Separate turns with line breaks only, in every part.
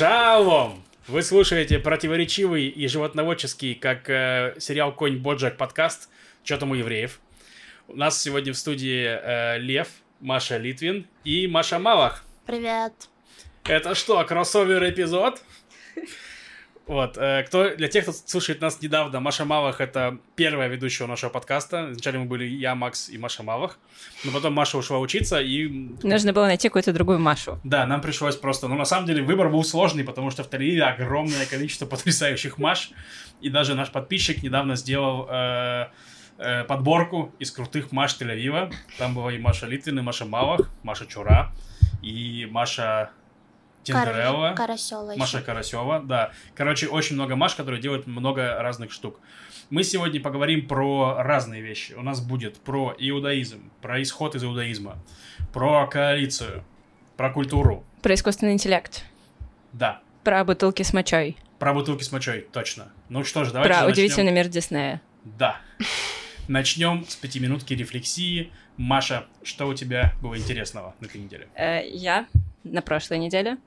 Шалом! Вы слушаете противоречивый и животноводческий, как э, сериал «Конь Боджак» подкаст «Чё там у евреев?». У нас сегодня в студии э, Лев, Маша Литвин и Маша Малах.
Привет.
Это что, кроссовер-эпизод? Вот, э, кто, для тех, кто слушает нас недавно, Маша Малах — это первая ведущая нашего подкаста. Вначале мы были я, Макс и Маша Малах, но потом Маша ушла учиться, и...
Нужно было найти какую-то другую Машу.
Да, нам пришлось просто... Ну, на самом деле, выбор был сложный, потому что в Тель-Авиве огромное количество потрясающих Маш, и даже наш подписчик недавно сделал... Э, э, подборку из крутых Маш Тель-Авива. Там была и Маша Литвин, и Маша Малах, Маша Чура, и Маша Тиндерелла.
Карасева.
Маша Карасева, да. Короче, очень много Маш, которые делают много разных штук. Мы сегодня поговорим про разные вещи. У нас будет про иудаизм, про исход из иудаизма, про коалицию, про культуру.
Про искусственный интеллект.
Да.
Про бутылки с мочой.
Про бутылки с мочой, точно. Ну что ж, давайте
Про
начнем.
удивительный мир Диснея.
Да. Начнем с пятиминутки рефлексии. Маша, что у тебя было интересного на этой неделе?
Э, я на прошлой неделе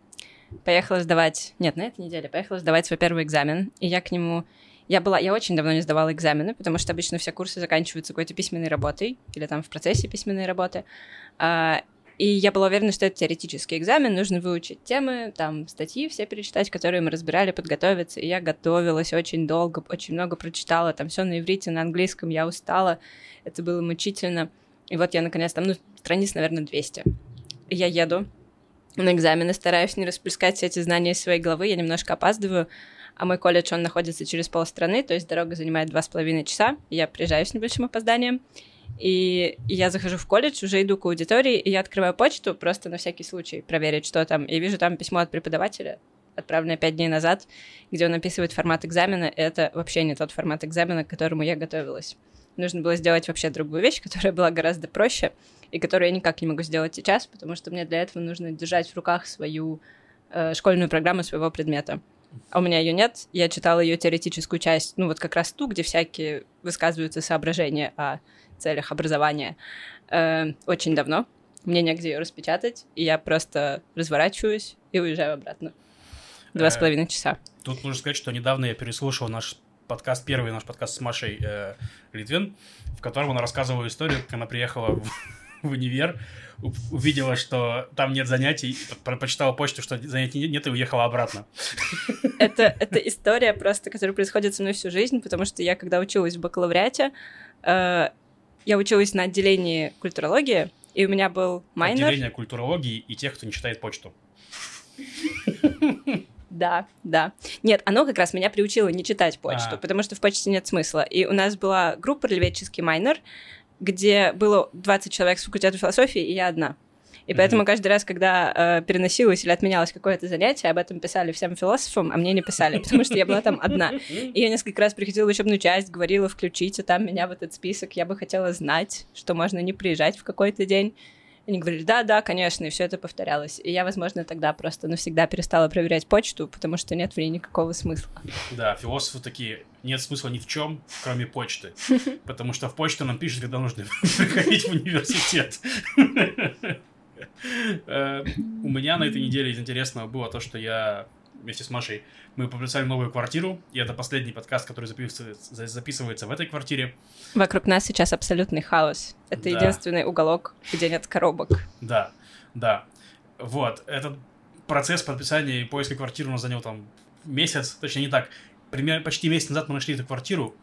поехала сдавать... Нет, на этой неделе поехала сдавать свой первый экзамен, и я к нему... Я была... Я очень давно не сдавала экзамены, потому что обычно все курсы заканчиваются какой-то письменной работой или там в процессе письменной работы. А, и я была уверена, что это теоретический экзамен, нужно выучить темы, там, статьи все перечитать, которые мы разбирали, подготовиться. И я готовилась очень долго, очень много прочитала, там все на иврите, на английском, я устала, это было мучительно. И вот я, наконец, там, ну, страниц, наверное, 200. И я еду на экзамены, стараюсь не расплескать все эти знания из своей головы, я немножко опаздываю, а мой колледж, он находится через полстраны, то есть дорога занимает два с половиной часа, я приезжаю с небольшим опозданием, и я захожу в колледж, уже иду к аудитории, и я открываю почту просто на всякий случай проверить, что там. И вижу там письмо от преподавателя, отправленное пять дней назад, где он описывает формат экзамена. Это вообще не тот формат экзамена, к которому я готовилась. Нужно было сделать вообще другую вещь, которая была гораздо проще, и которую я никак не могу сделать сейчас, потому что мне для этого нужно держать в руках свою э, школьную программу своего предмета. А у меня ее нет. Я читала ее теоретическую часть, ну вот как раз ту, где всякие высказываются соображения о целях образования э, очень давно. Мне негде ее распечатать, и я просто разворачиваюсь и уезжаю обратно. Два с
Э,
половиной часа.
Тут нужно сказать, что недавно я переслушал наш подкаст, первый наш подкаст с Машей э, Литвин, в котором она рассказывала историю, как она приехала в, в универ, увидела, что там нет занятий, про- прочитала почту, что занятий нет, и уехала обратно.
Это, это история просто, которая происходит со мной всю жизнь, потому что я, когда училась в бакалавриате, э, я училась на отделении культурологии, и у меня был майнер.
Отделение культурологии и тех, кто не читает почту.
Да, да. Нет, оно как раз меня приучило не читать почту,
А.
потому что в почте нет смысла. И у нас была группа «Рельветческий майнер», где было 20 человек с факультета философии, и я одна. И поэтому
Мгм.
каждый раз, когда э, переносилось или отменялось какое-то занятие, об этом писали всем философам, а мне не писали, потому что я была там одна. И я несколько раз приходила в учебную часть, говорила, включите там меня в этот список, я бы хотела знать, что можно не приезжать в какой-то день. Они говорили, да, да, конечно, и все это повторялось. И я, возможно, тогда просто навсегда перестала проверять почту, потому что нет в ней никакого смысла.
Да, философы такие, нет смысла ни в чем, кроме почты. Потому что в почту нам пишут, когда нужно приходить в университет. Э, У меня на этой неделе из интересного было то, что я вместе с Машей, мы подписали новую квартиру, и это последний подкаст, который записывается, за- записывается в этой квартире.
Вокруг нас сейчас абсолютный хаос. Это
Да.
единственный уголок, где нет коробок.
Да, да. Вот, этот процесс подписания и поиска квартиры у нас занял там месяц, точнее не так, примерно почти месяц назад мы нашли эту квартиру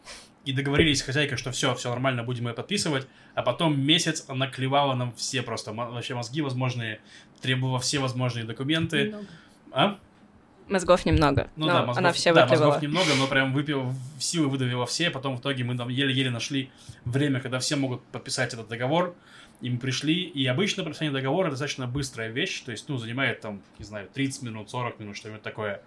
и договорились с хозяйкой, что все, все нормально, будем ее подписывать, а потом месяц она клевала нам все просто, вообще мозги возможные, требовала все возможные документы. А?
Мозгов немного,
Ну да, мозгов,
она все
да, мозгов немного, но прям выпил, силы выдавила все, потом в итоге мы там еле-еле нашли время, когда все могут подписать этот договор, и мы пришли, и обычно подписание договора достаточно быстрая вещь, то есть, ну, занимает там, не знаю, 30 минут, 40 минут, что-нибудь такое.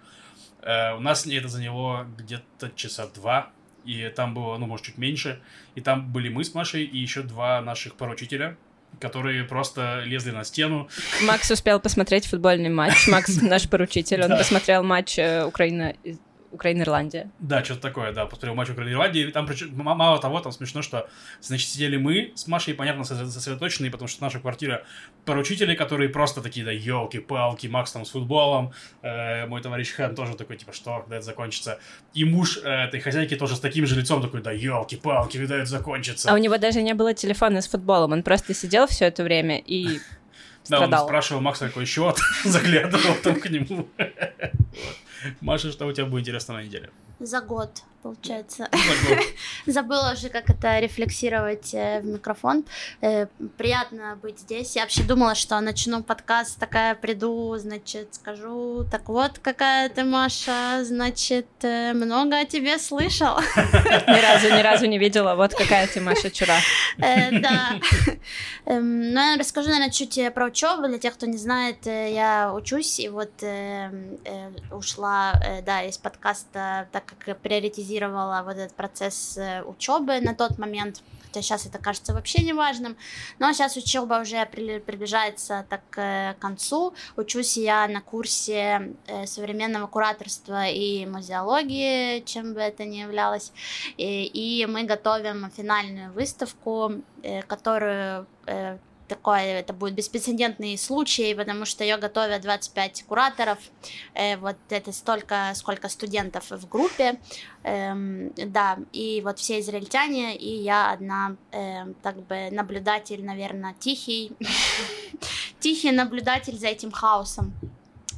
Э, у нас это заняло где-то часа два, и там было, ну, может, чуть меньше, и там были мы с Машей и еще два наших поручителя, которые просто лезли на стену,
Макс успел посмотреть футбольный матч. Макс наш поручитель, он посмотрел матч э, Украина Украина-Ирландия.
Да, что-то такое, да, посмотрел матч Украины-Ирландии. Там причем, мало того, там смешно, что, значит, сидели мы с Машей, понятно, сосредоточенные, потому что наша квартира поручители, которые просто такие, да, елки-палки, Макс там с футболом, э, мой товарищ Хэн тоже такой, типа, что, когда это закончится? И муж э, этой хозяйки тоже с таким же лицом такой, да, елки-палки, когда это закончится?
А у него даже не было телефона с футболом, он просто сидел все это время и
Да, он спрашивал Макса, какой счет, заглядывал там к нему. Маша, что у тебя будет интересно на неделе?
За год, получается. Забыла уже, как это рефлексировать э, в микрофон. Э, приятно быть здесь. Я вообще думала, что начну подкаст, такая приду, значит, скажу, так вот, какая ты, Маша, значит, э, много о тебе слышал.
Ни разу, ни разу не видела, вот какая ты, Маша, чура.
Да. Эм, ну, я расскажу, наверное, чуть про учебу. Для тех, кто не знает, я учусь, и вот ушла, да, из подкаста, так как приоритизировала вот этот процесс э, учебы на тот момент, хотя сейчас это кажется вообще неважным, но сейчас учеба уже приближается так э, к концу. Учусь я на курсе э, современного кураторства и музеологии, чем бы это ни являлось, и мы готовим финальную выставку, которую такой, это будет беспрецедентный случай, потому что ее готовят 25 кураторов, э, вот это столько, сколько студентов в группе, э, да, и вот все израильтяне, и я одна, э, так бы, наблюдатель, наверное, тихий, тихий наблюдатель за этим хаосом.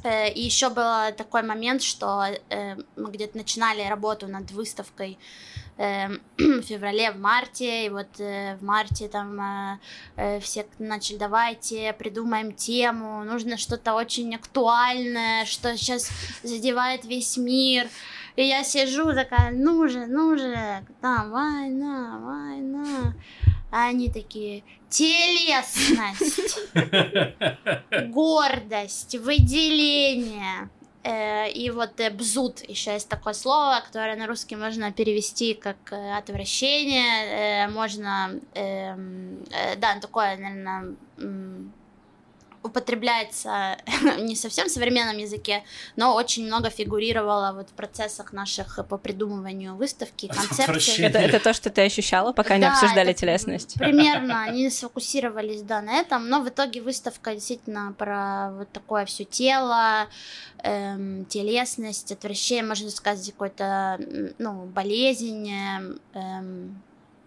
Э, и еще был такой момент, что э, мы где-то начинали работу над выставкой Эм, в феврале, в марте, и вот э, в марте там э, э, все начали, давайте придумаем тему, нужно что-то очень актуальное, что сейчас задевает весь мир, и я сижу такая, ну же, ну же, там, война, война, а они такие, телесность, гордость, выделение, и вот э, бзут еще есть такое слово, которое на русский можно перевести как э, отвращение, можно, эм, да, такое, наверное, употребляется не совсем в современном языке, но очень много фигурировало вот в процессах наших по придумыванию выставки, концепции.
Это, это то, что ты ощущала, пока да, не обсуждали телесность?
Примерно, они сфокусировались, да, на этом, но в итоге выставка действительно про вот такое все тело, эм, телесность, отвращение, можно сказать, какой-то, ну, болезнь, эм,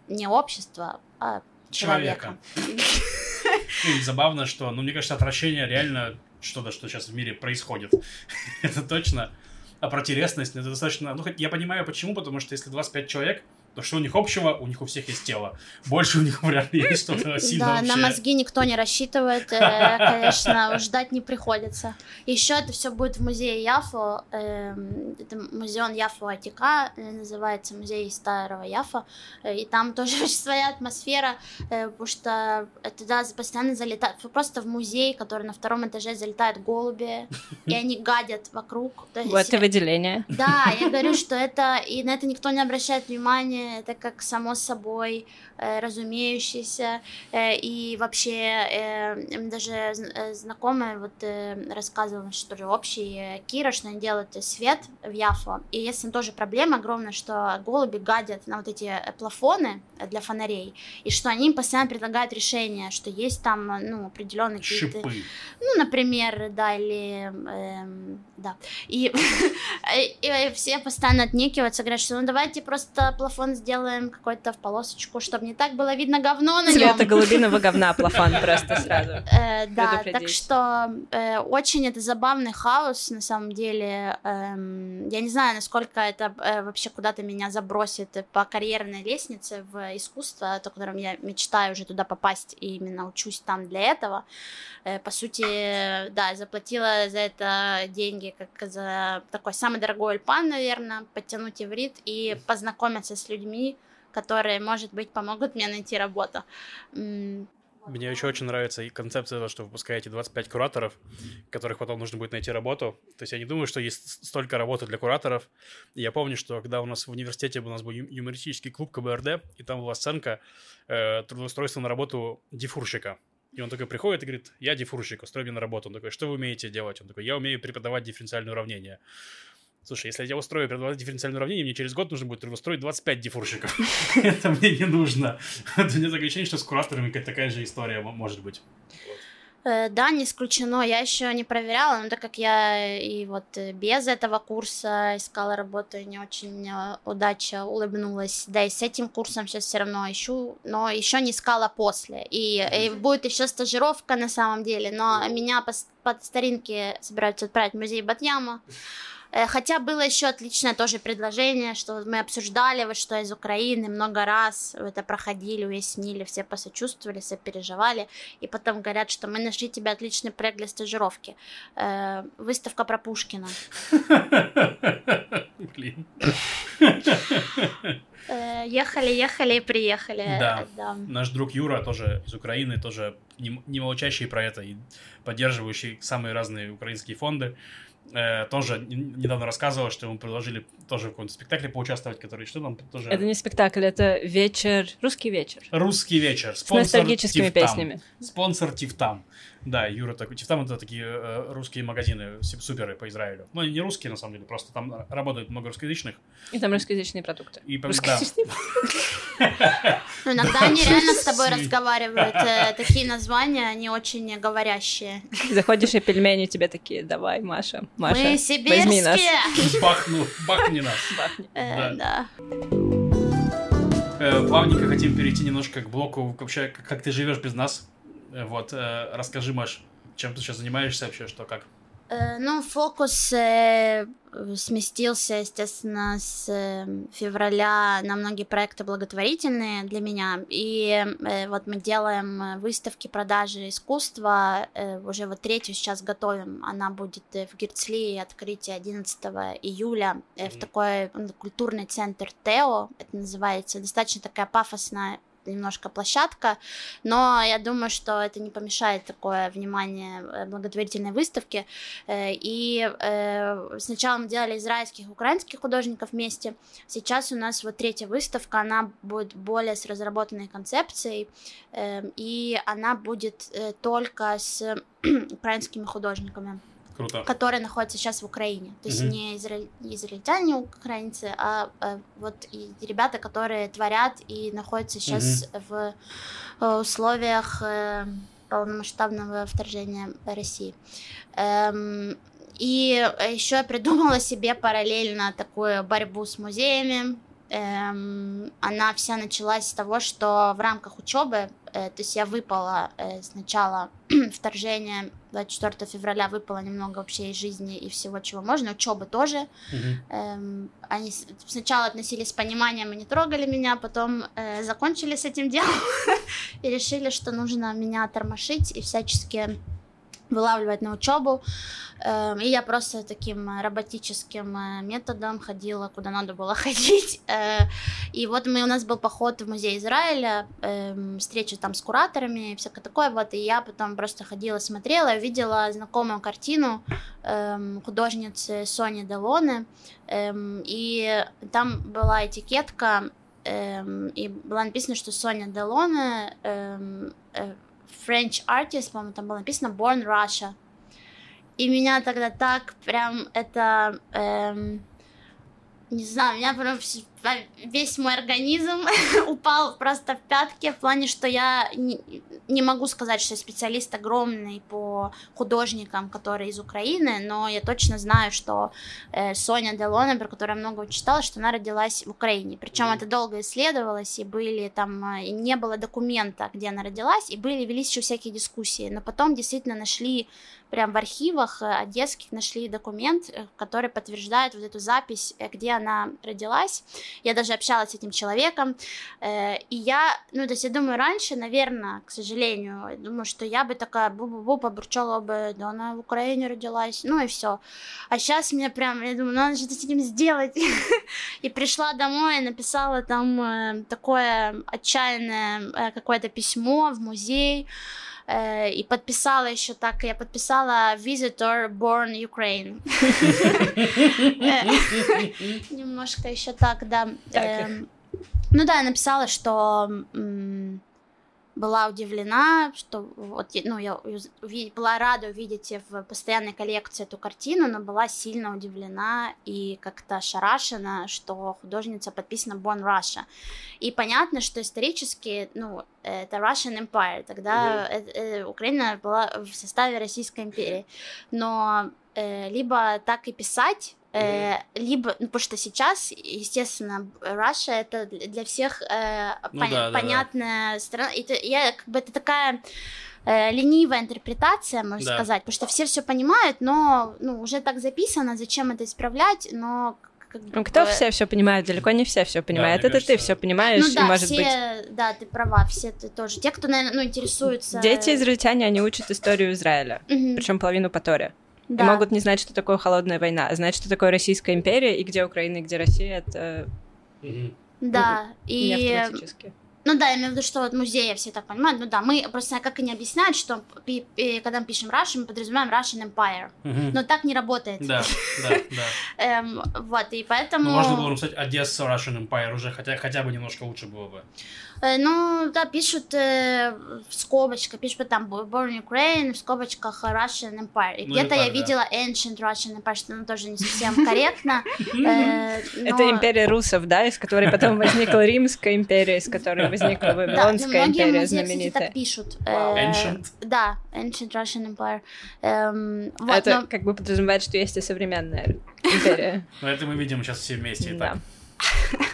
не общества, а человека. человека.
И забавно, что, ну, мне кажется, отвращение реально что-то, что сейчас в мире происходит. это точно. А про телесность, это достаточно... Ну, я понимаю, почему, потому что если 25 человек, то что у них общего? У них у всех есть тело. Больше у них вряд ли есть что-то сильно Да,
общее. на мозги никто не рассчитывает, э, конечно, ждать не приходится. Еще это все будет в музее Яфо. Эм, это музей Яфо Атика, э, называется музей старого Яфа. Э, и там тоже своя атмосфера, потому что туда постоянно залетают... Просто в музей, который на втором этаже залетают голуби, и они гадят вокруг.
Вот и выделение.
Да, я говорю, что это... И на это никто не обращает внимания, это как само собой э, разумеющееся. Э, и вообще э, даже знакомая вот рассказывала, что же общий Кира, что они делают свет в Яфо. И есть там тоже проблема огромная, что голуби гадят на вот эти плафоны для фонарей, и что они им постоянно предлагают решение, что есть там, ну, определенные
какие-то...
Ну, например, да, или... Э, да. И, и все постоянно отнекиваются, говорят, что ну давайте просто плафон плафон сделаем какой-то в полосочку, чтобы не так было видно говно на
Цвета голубиного говна плафон просто сразу.
Э, да, так что э, очень это забавный хаос на самом деле. Эм, я не знаю, насколько это э, вообще куда-то меня забросит по карьерной лестнице в искусство, о котором я мечтаю уже туда попасть и именно учусь там для этого. По сути, да, заплатила за это деньги как за такой самый дорогой альпан, наверное, подтянуть иврит и познакомиться с людьми, которые, может быть, помогут мне найти работу.
Мне еще очень нравится и концепция что вы выпускаете 25 кураторов, которых потом нужно будет найти работу. То есть я не думаю, что есть столько работы для кураторов. Я помню, что когда у нас в университете у нас был юмористический клуб КБРД, и там была сценка э, трудоустройства на работу дифурщика. И он такой приходит и говорит, я дифурщик, устрой меня на работу. Он такой, что вы умеете делать? Он такой, я умею преподавать дифференциальные уравнения Слушай, если я устрою дифференциальное уравнение, мне через год нужно будет устроить 25 дифурщиков. Это мне не нужно. Это мне такое ощущение, что с кураторами такая же история может быть.
Э, да, не исключено. Я еще не проверяла, но так как я и вот без этого курса искала работу, и не очень э, удача улыбнулась. Да, и с этим курсом сейчас все равно ищу, но еще не искала после. И, и будет еще стажировка на самом деле, но меня по, по старинке собираются отправить в музей Батьяма. Э, хотя было еще отличное тоже предложение, что мы обсуждали, вот что из Украины много раз это проходили, уяснили, все посочувствовали, все переживали, и потом говорят, что мы нашли тебе отличный проект для стажировки. Э, выставка про Пушкина. Блин. Э, ехали, ехали и приехали.
Да. да. Наш друг Юра тоже из Украины, тоже не молчащий про это и поддерживающий самые разные украинские фонды э, тоже недавно рассказывала, что ему предложили тоже в каком-то спектакле поучаствовать, который что там тоже...
Это не спектакль, это вечер, русский вечер.
Русский вечер.
Спонсор С ностальгическими Тифтам. песнями.
Спонсор Тифтам. Да, Юра такой. Тифтам это такие э, русские магазины, суперы по Израилю. Ну, не русские, на самом деле, просто там работают много русскоязычных.
И там русскоязычные продукты.
И,
русскоязычные
Ну, иногда они реально с тобой разговаривают. Э, такие названия, они очень говорящие.
Заходишь и пельмени тебе такие, давай, Маша, Маша,
Мы сибирские!
Бахну, бахни нас.
Э, да.
Э, плавненько хотим перейти немножко к блоку вообще, как ты живешь без нас. Вот, расскажи, Маш, чем ты сейчас занимаешься вообще, что как?
Э, ну, фокус э, сместился, естественно, с э, февраля на многие проекты благотворительные для меня. И вот мы делаем выставки продажи искусства. Уже вот третью сейчас готовим. Она будет в Герцли, открытие 11 июля э, в такой культурный центр Тео. Это называется. Достаточно такая пафосная немножко площадка, но я думаю, что это не помешает такое внимание э, благотворительной выставке. Э, и э, сначала мы делали израильских украинских художников вместе, сейчас у нас вот третья выставка, она будет более с разработанной концепцией, и она будет только с украинскими художниками.
Круто.
которые находятся сейчас в Украине. То есть не изра... израильтяне, украинцы, а, а вот и ребята, которые творят и находятся сейчас угу. в э, условиях э, полномасштабного вторжения России. Эм, и еще я придумала себе параллельно такую борьбу с музеями, эм, она вся началась с того, что в рамках учебы, то есть я выпала э, сначала вторжение 24 февраля выпало немного вообще из жизни и всего, чего можно, учебы тоже. Mm-hmm. Эм, они сначала относились с пониманием и не трогали меня, потом э, закончили с этим делом и решили, что нужно меня тормошить и всячески вылавливать на учебу. Эм, и я просто таким роботическим э, методом ходила, куда надо было ходить. И вот мы, у нас был поход в музей Израиля, эм, встреча там с кураторами и всякое такое. Вот, и я потом просто ходила, смотрела, увидела знакомую картину эм, художницы Сони Делоне. И там была этикетка, и было написано, что Соня Делоне э, French artist, по-моему, там было написано Born Russia. И меня тогда так прям это... Эм, не знаю, меня прям весь мой организм упал просто в пятки в плане, что я не, не могу сказать, что я специалист огромный по художникам, которые из Украины, но я точно знаю, что э, Соня Делона, про которую я много читала, что она родилась в Украине. Причем это долго исследовалось, и были там, э, и не было документа, где она родилась, и были, велись еще всякие дискуссии. Но потом действительно нашли прям в архивах э, одесских нашли документ, э, который подтверждает вот эту запись, где она родилась. Я даже общалась с этим человеком. Э, и я, ну, то есть я думаю, раньше, наверное, к сожалению, думаю, что я бы такая бу-бу-бу побурчала бы, да она в Украине родилась, ну и все. А сейчас мне прям, я думаю, надо что-то с этим сделать. И пришла домой написала там э, такое отчаянное э, какое-то письмо в музей, и подписала еще так, я подписала Visitor Born Ukraine. Немножко еще так, да. Эм, ну да, я написала, что была удивлена, что вот, ну, я была рада увидеть в постоянной коллекции эту картину, но была сильно удивлена и как-то ошарашена, что художница подписана Born Russia. И понятно, что исторически, ну, это Russian Empire, тогда mm-hmm. Украина была в составе Российской империи, но э, либо так и писать, Э, либо, ну, потому что сейчас, естественно, Russia это для всех э, ну, пон- да, понятная да. страна. Это, я, как бы, это такая э, ленивая интерпретация, можно да. сказать, потому что все все понимают, но ну, уже так записано, зачем это исправлять, но
как ну, кто бы... все все понимает? Далеко не все все понимают. Да, это кажется... ты все понимаешь, ну,
да,
и может
все...
быть.
Да, ты права, все ты тоже. Те, кто, наверное, ну, интересуется.
Дети израильтяне, они учат историю Израиля, причем половину по Торе да. и могут не знать, что такое холодная война, а знать, что такое Российская империя и где Украина и где Россия, это...
Да, и... Ну да, я имею в виду, что вот музеи все так понимают. Ну да, мы просто как они объясняют, что пи- пи- когда мы пишем Russian, мы подразумеваем Russian Empire. Угу. Но так не работает.
Да, да, да.
эм, вот, и поэтому... Ну,
можно было написать Одесса Russian Empire уже, хотя, хотя бы немножко лучше было бы.
Э, ну, да, пишут э, в скобочках, пишут там Born Ukraine, в скобочках Russian Empire. И ну, где-то я да. видела Ancient Russian Empire, что ну, тоже не совсем корректно.
Э, это империя русов, да, из которой потом возникла Римская империя, из которой возникла Вавилонская империя знаменитая.
так пишут.
Ancient?
Да, Ancient Russian Empire.
Эм, это как бы подразумевает, что есть и современная империя.
Ну, это мы видим сейчас все вместе. Да.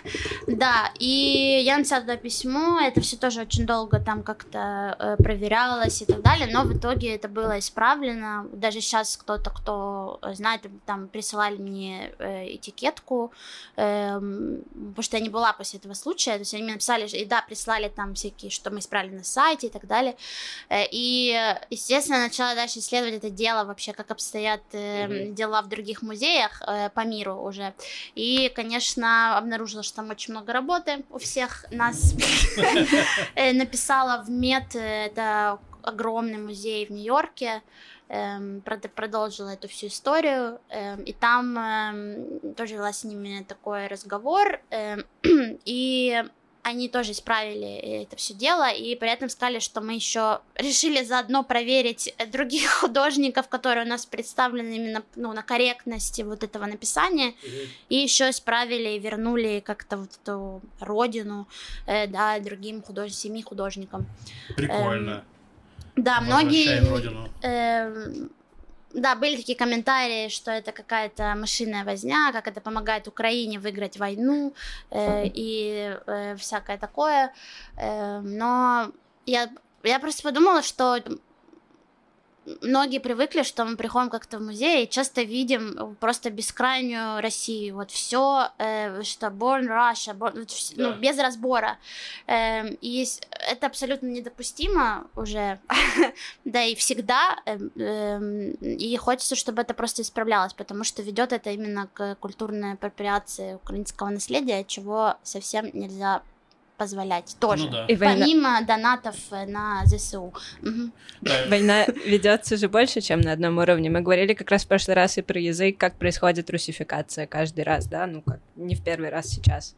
Да, и я написала туда письмо, это все тоже очень долго там как-то э, проверялось и так далее, но в итоге это было исправлено. Даже сейчас кто-то, кто знает, там присылали мне э, этикетку, э, потому что я не была после этого случая, то есть они мне написали, и да, прислали там всякие, что мы исправили на сайте и так далее. Э, и, естественно, начала дальше исследовать это дело вообще, как обстоят mm-hmm. дела в других музеях по миру уже. И, конечно, обнаружила, что там очень много работы у всех нас. Э, написала в МЕД, это огромный музей в Нью-Йорке, эм, продолжила эту всю историю, эм, и там эм, тоже вела с ними такой разговор, и они тоже исправили это все дело, и при этом сказали, что мы еще решили заодно проверить других художников, которые у нас представлены именно ну, на корректности вот этого написания, mm-hmm. и еще исправили и вернули как-то вот эту родину, э, да, другим худож... семи художникам.
Прикольно.
Эм, да, многие... Э, да, были такие комментарии, что это какая-то машинная возня, как это помогает Украине выиграть войну э, и э, всякое такое. Э, но я, я просто подумала, что многие привыкли, что мы приходим как-то в музей и часто видим просто бескрайнюю Россию. Вот все, э, что Born Russia, born, ну, да. без разбора. Э, и это абсолютно недопустимо уже, да и всегда. Э, э, и хочется, чтобы это просто исправлялось, потому что ведет это именно к культурной апроприации украинского наследия, чего совсем нельзя позволять тоже. Ну, да. И Помимо война... донатов э, на ЗСУ. Угу.
Война ведется же больше, чем на одном уровне. Мы говорили как раз в прошлый раз и про язык, как происходит русификация каждый раз, да, ну как не в первый раз сейчас.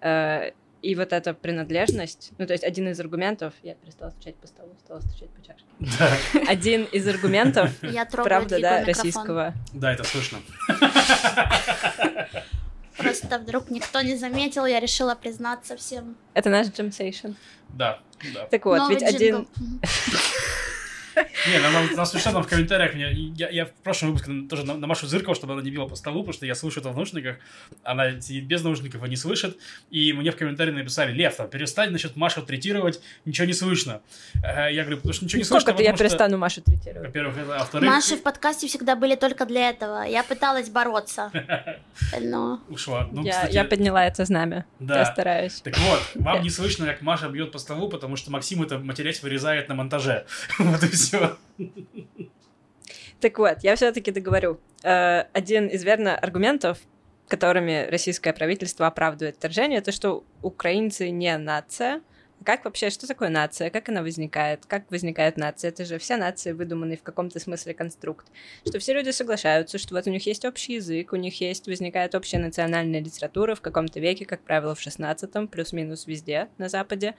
Э, и вот эта принадлежность, ну то есть один из аргументов, я перестала стучать по столу, стала стучать по чашке. Да. Один из аргументов, правда, да, российского.
Да, это слышно.
Просто вдруг никто не заметил, я решила признаться всем.
Это наш джемсейшн.
Да, да.
Так вот, Новый ведь один...
Не, нам, нам, нам там в комментариях, мне, я, я в прошлом выпуске тоже на, на Машу зыркал, чтобы она не била по столу, потому что я слышу это в наушниках, она сидит без наушников и не слышит, и мне в комментарии написали, Лев, там, перестань, значит, Машу третировать, ничего не слышно. Э, я говорю, потому что ничего не слышно,
Сколько я что, перестану Машу третировать?
Во-первых, это, а.
Маши в подкасте всегда были только для этого, я пыталась бороться, но...
Ушла.
Ну, я, я подняла это знамя, да. я стараюсь.
Так вот, вам не слышно, как Маша бьет по столу, потому что Максим это матерясь вырезает на монтаже. Вот и все все.
Так вот, я все-таки договорю. Э, один из верно аргументов, которыми российское правительство оправдывает вторжение, то, что украинцы не нация. Как вообще, что такое нация? Как она возникает? Как возникает нация? Это же все нации выдуманный в каком-то смысле конструкт. Что все люди соглашаются, что вот у них есть общий язык, у них есть, возникает общая национальная литература в каком-то веке, как правило, в 16-м, плюс-минус везде на Западе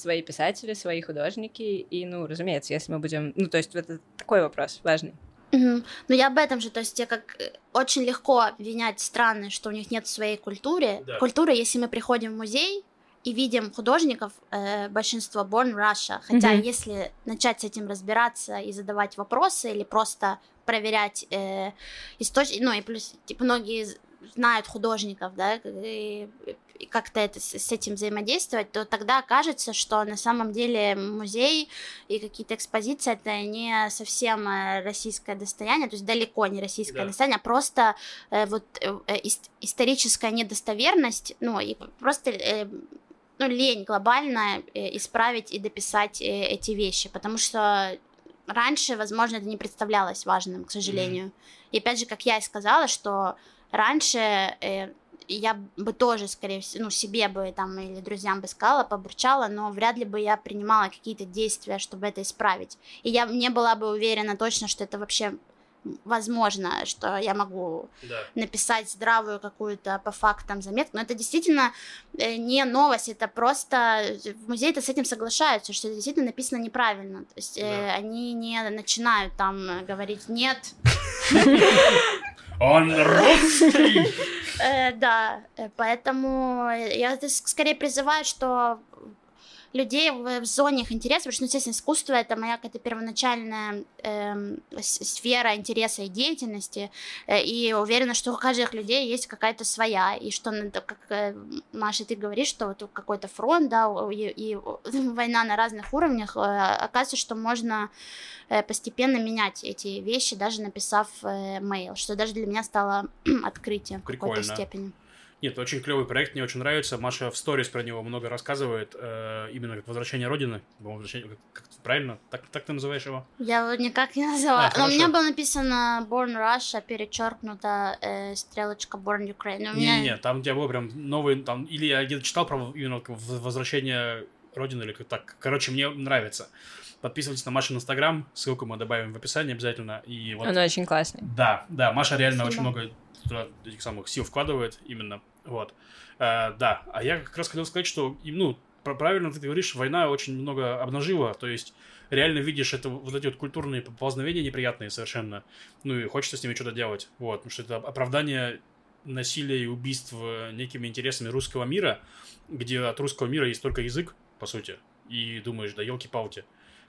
свои писатели, свои художники, и, ну, разумеется, если мы будем... Ну, то есть это такой вопрос важный.
Угу. Ну, я об этом же, то есть, я как э, очень легко обвинять страны, что у них нет своей культуры.
Да.
Культура, если мы приходим в музей и видим художников, э, большинство born Russia, хотя
Мгм.
если начать с этим разбираться и задавать вопросы или просто проверять э, источники, ну и плюс, типа, многие знают художников, да, и, и как-то это с, этим взаимодействовать, то тогда кажется, что на самом деле музей и какие-то экспозиции это не совсем э, российское достояние, то есть далеко не российское
Да.
достояние, а просто э, вот э, э, ис- историческая недостоверность, ну и просто э, ну, лень глобально э, исправить и дописать эти вещи, потому что раньше, возможно, это не представлялось важным, к сожалению. И опять же, как я и сказала, что раньше э, я бы тоже, скорее всего, ну, себе бы там или друзьям бы сказала, побурчала, но вряд ли бы я принимала какие-то действия, чтобы это исправить. И я не была бы уверена точно, что это вообще возможно, что я могу
Да.
написать здравую какую-то по фактам заметку. Но это действительно э, не новость, это просто э, в музее-то с этим соглашаются, что это действительно написано неправильно. То есть э,
Да.
они не начинают там э, говорить нет.
Он русский!
Э, да, э, поэтому я это скорее призываю, что людей в, в зоне их интересов, потому что, ну, естественно, искусство это моя какая-то первоначальная с- сфера интереса и деятельности, э, и уверена, что у каждых людей есть какая-то своя, и что, надо, как э, Маша, ты говоришь, что вот какой-то фронт, да, и, и война на разных уровнях, э, оказывается, что можно э, постепенно менять эти вещи, даже написав э, мейл, что даже для меня стало открытием в какой-то степени.
Нет, очень клевый проект, мне очень нравится. Маша в сторис про него много рассказывает, э, именно как «Возвращение Родины». «Возвращение», как, как правильно? Так, так ты называешь его?
Я его никак не назвала.
А,
Но у меня было написано Born Russia, перечеркнута э, стрелочка Born Ukraine. У меня...
Не-не-не, там у тебя был прям новый, там, или я где-то читал про именно «Возвращение Родины», или как так. Короче, мне нравится. Подписывайтесь на Машин Инстаграм, ссылку мы добавим в описании обязательно. И вот
Он очень классный.
Да, да, Маша реально
Спасибо.
очень много туда этих самых сил вкладывает именно, вот. Э, да, а я как раз хотел сказать, что, ну, правильно ты говоришь, война очень много обнажила, то есть реально видишь это вот эти вот культурные поползновения неприятные совершенно, ну и хочется с ними что-то делать, вот, потому что это оправдание насилия и убийств э, некими интересами русского мира, где от русского мира есть только язык, по сути, и думаешь, да елки-палки,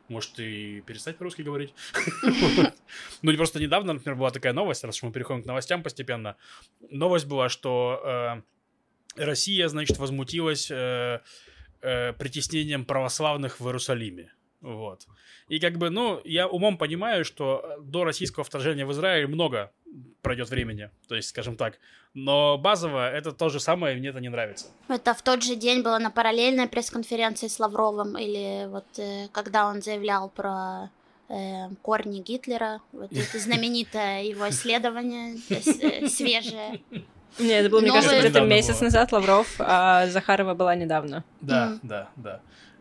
может, и перестать по-русски говорить? Ну, просто недавно, например, была такая новость, раз мы переходим к новостям постепенно. Новость была, что э, Россия, значит, возмутилась э, э, притеснением православных в Иерусалиме. Вот. И как бы, ну, я умом понимаю, что до российского вторжения в Израиль много пройдет времени, то есть, скажем так. Но базово это то же самое, и мне это не нравится.
Это в тот же день было на параллельной пресс-конференции с Лавровым, или вот э, когда он заявлял про э, корни Гитлера, вот это знаменитое его исследование, э, э, свежее.
Не, это был, мне кажется, где-то месяц
было.
назад Лавров, а Захарова была недавно,
Да,
Мгм.
да,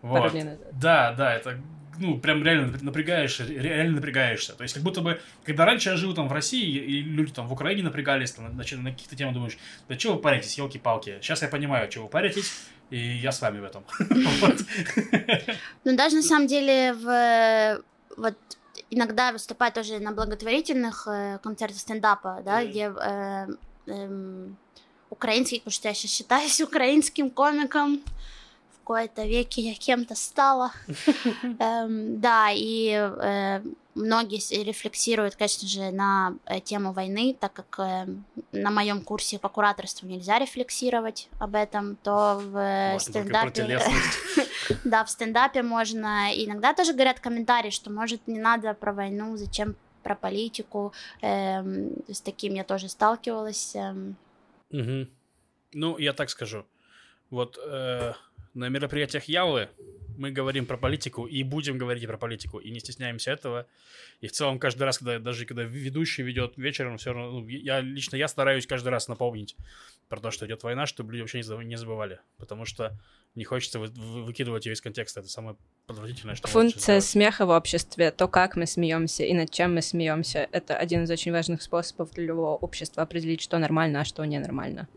пару
Вот.
дней назад.
Да, да, это ну, прям реально напрягаешься, ре- реально напрягаешься. То есть, как будто бы, когда раньше я жил там в России, и люди там в Украине напрягались, там, на, на каких-то темах думаешь, да чего вы паритесь, елки-палки. Сейчас я понимаю, чего вы паритесь, и я с вами в этом.
Ну, даже на самом деле в вот иногда выступаю тоже на благотворительных э, концертах стендапа, да, где э, эм, украинский, потому что я сейчас считаюсь украинским комиком. В кои-то веке я кем-то стала. Эм, Да, и э, многие рефлексируют, конечно же, на э, тему войны, так как э, на моем курсе по кураторству нельзя рефлексировать об этом, то в
Можно
стендапе... Да, в стендапе можно. Иногда тоже говорят комментарии, что может не надо про войну, зачем про политику. Эм, с таким я тоже сталкивалась. эм.
Ну, я так скажу. Вот на мероприятиях Ялы мы говорим про политику и будем говорить про политику, и не стесняемся этого. И в целом каждый раз, когда даже когда ведущий ведет вечером, все равно, ну, я лично я стараюсь каждый раз напомнить про то, что идет война, чтобы люди вообще не заб- не забывали, потому что не хочется вы- вы- выкидывать ее из контекста. Это самое подозрительное, что
Функция смеха в обществе, то, как мы смеемся и над чем мы смеемся, это один из очень важных способов для любого общества определить, что нормально, а что ненормально.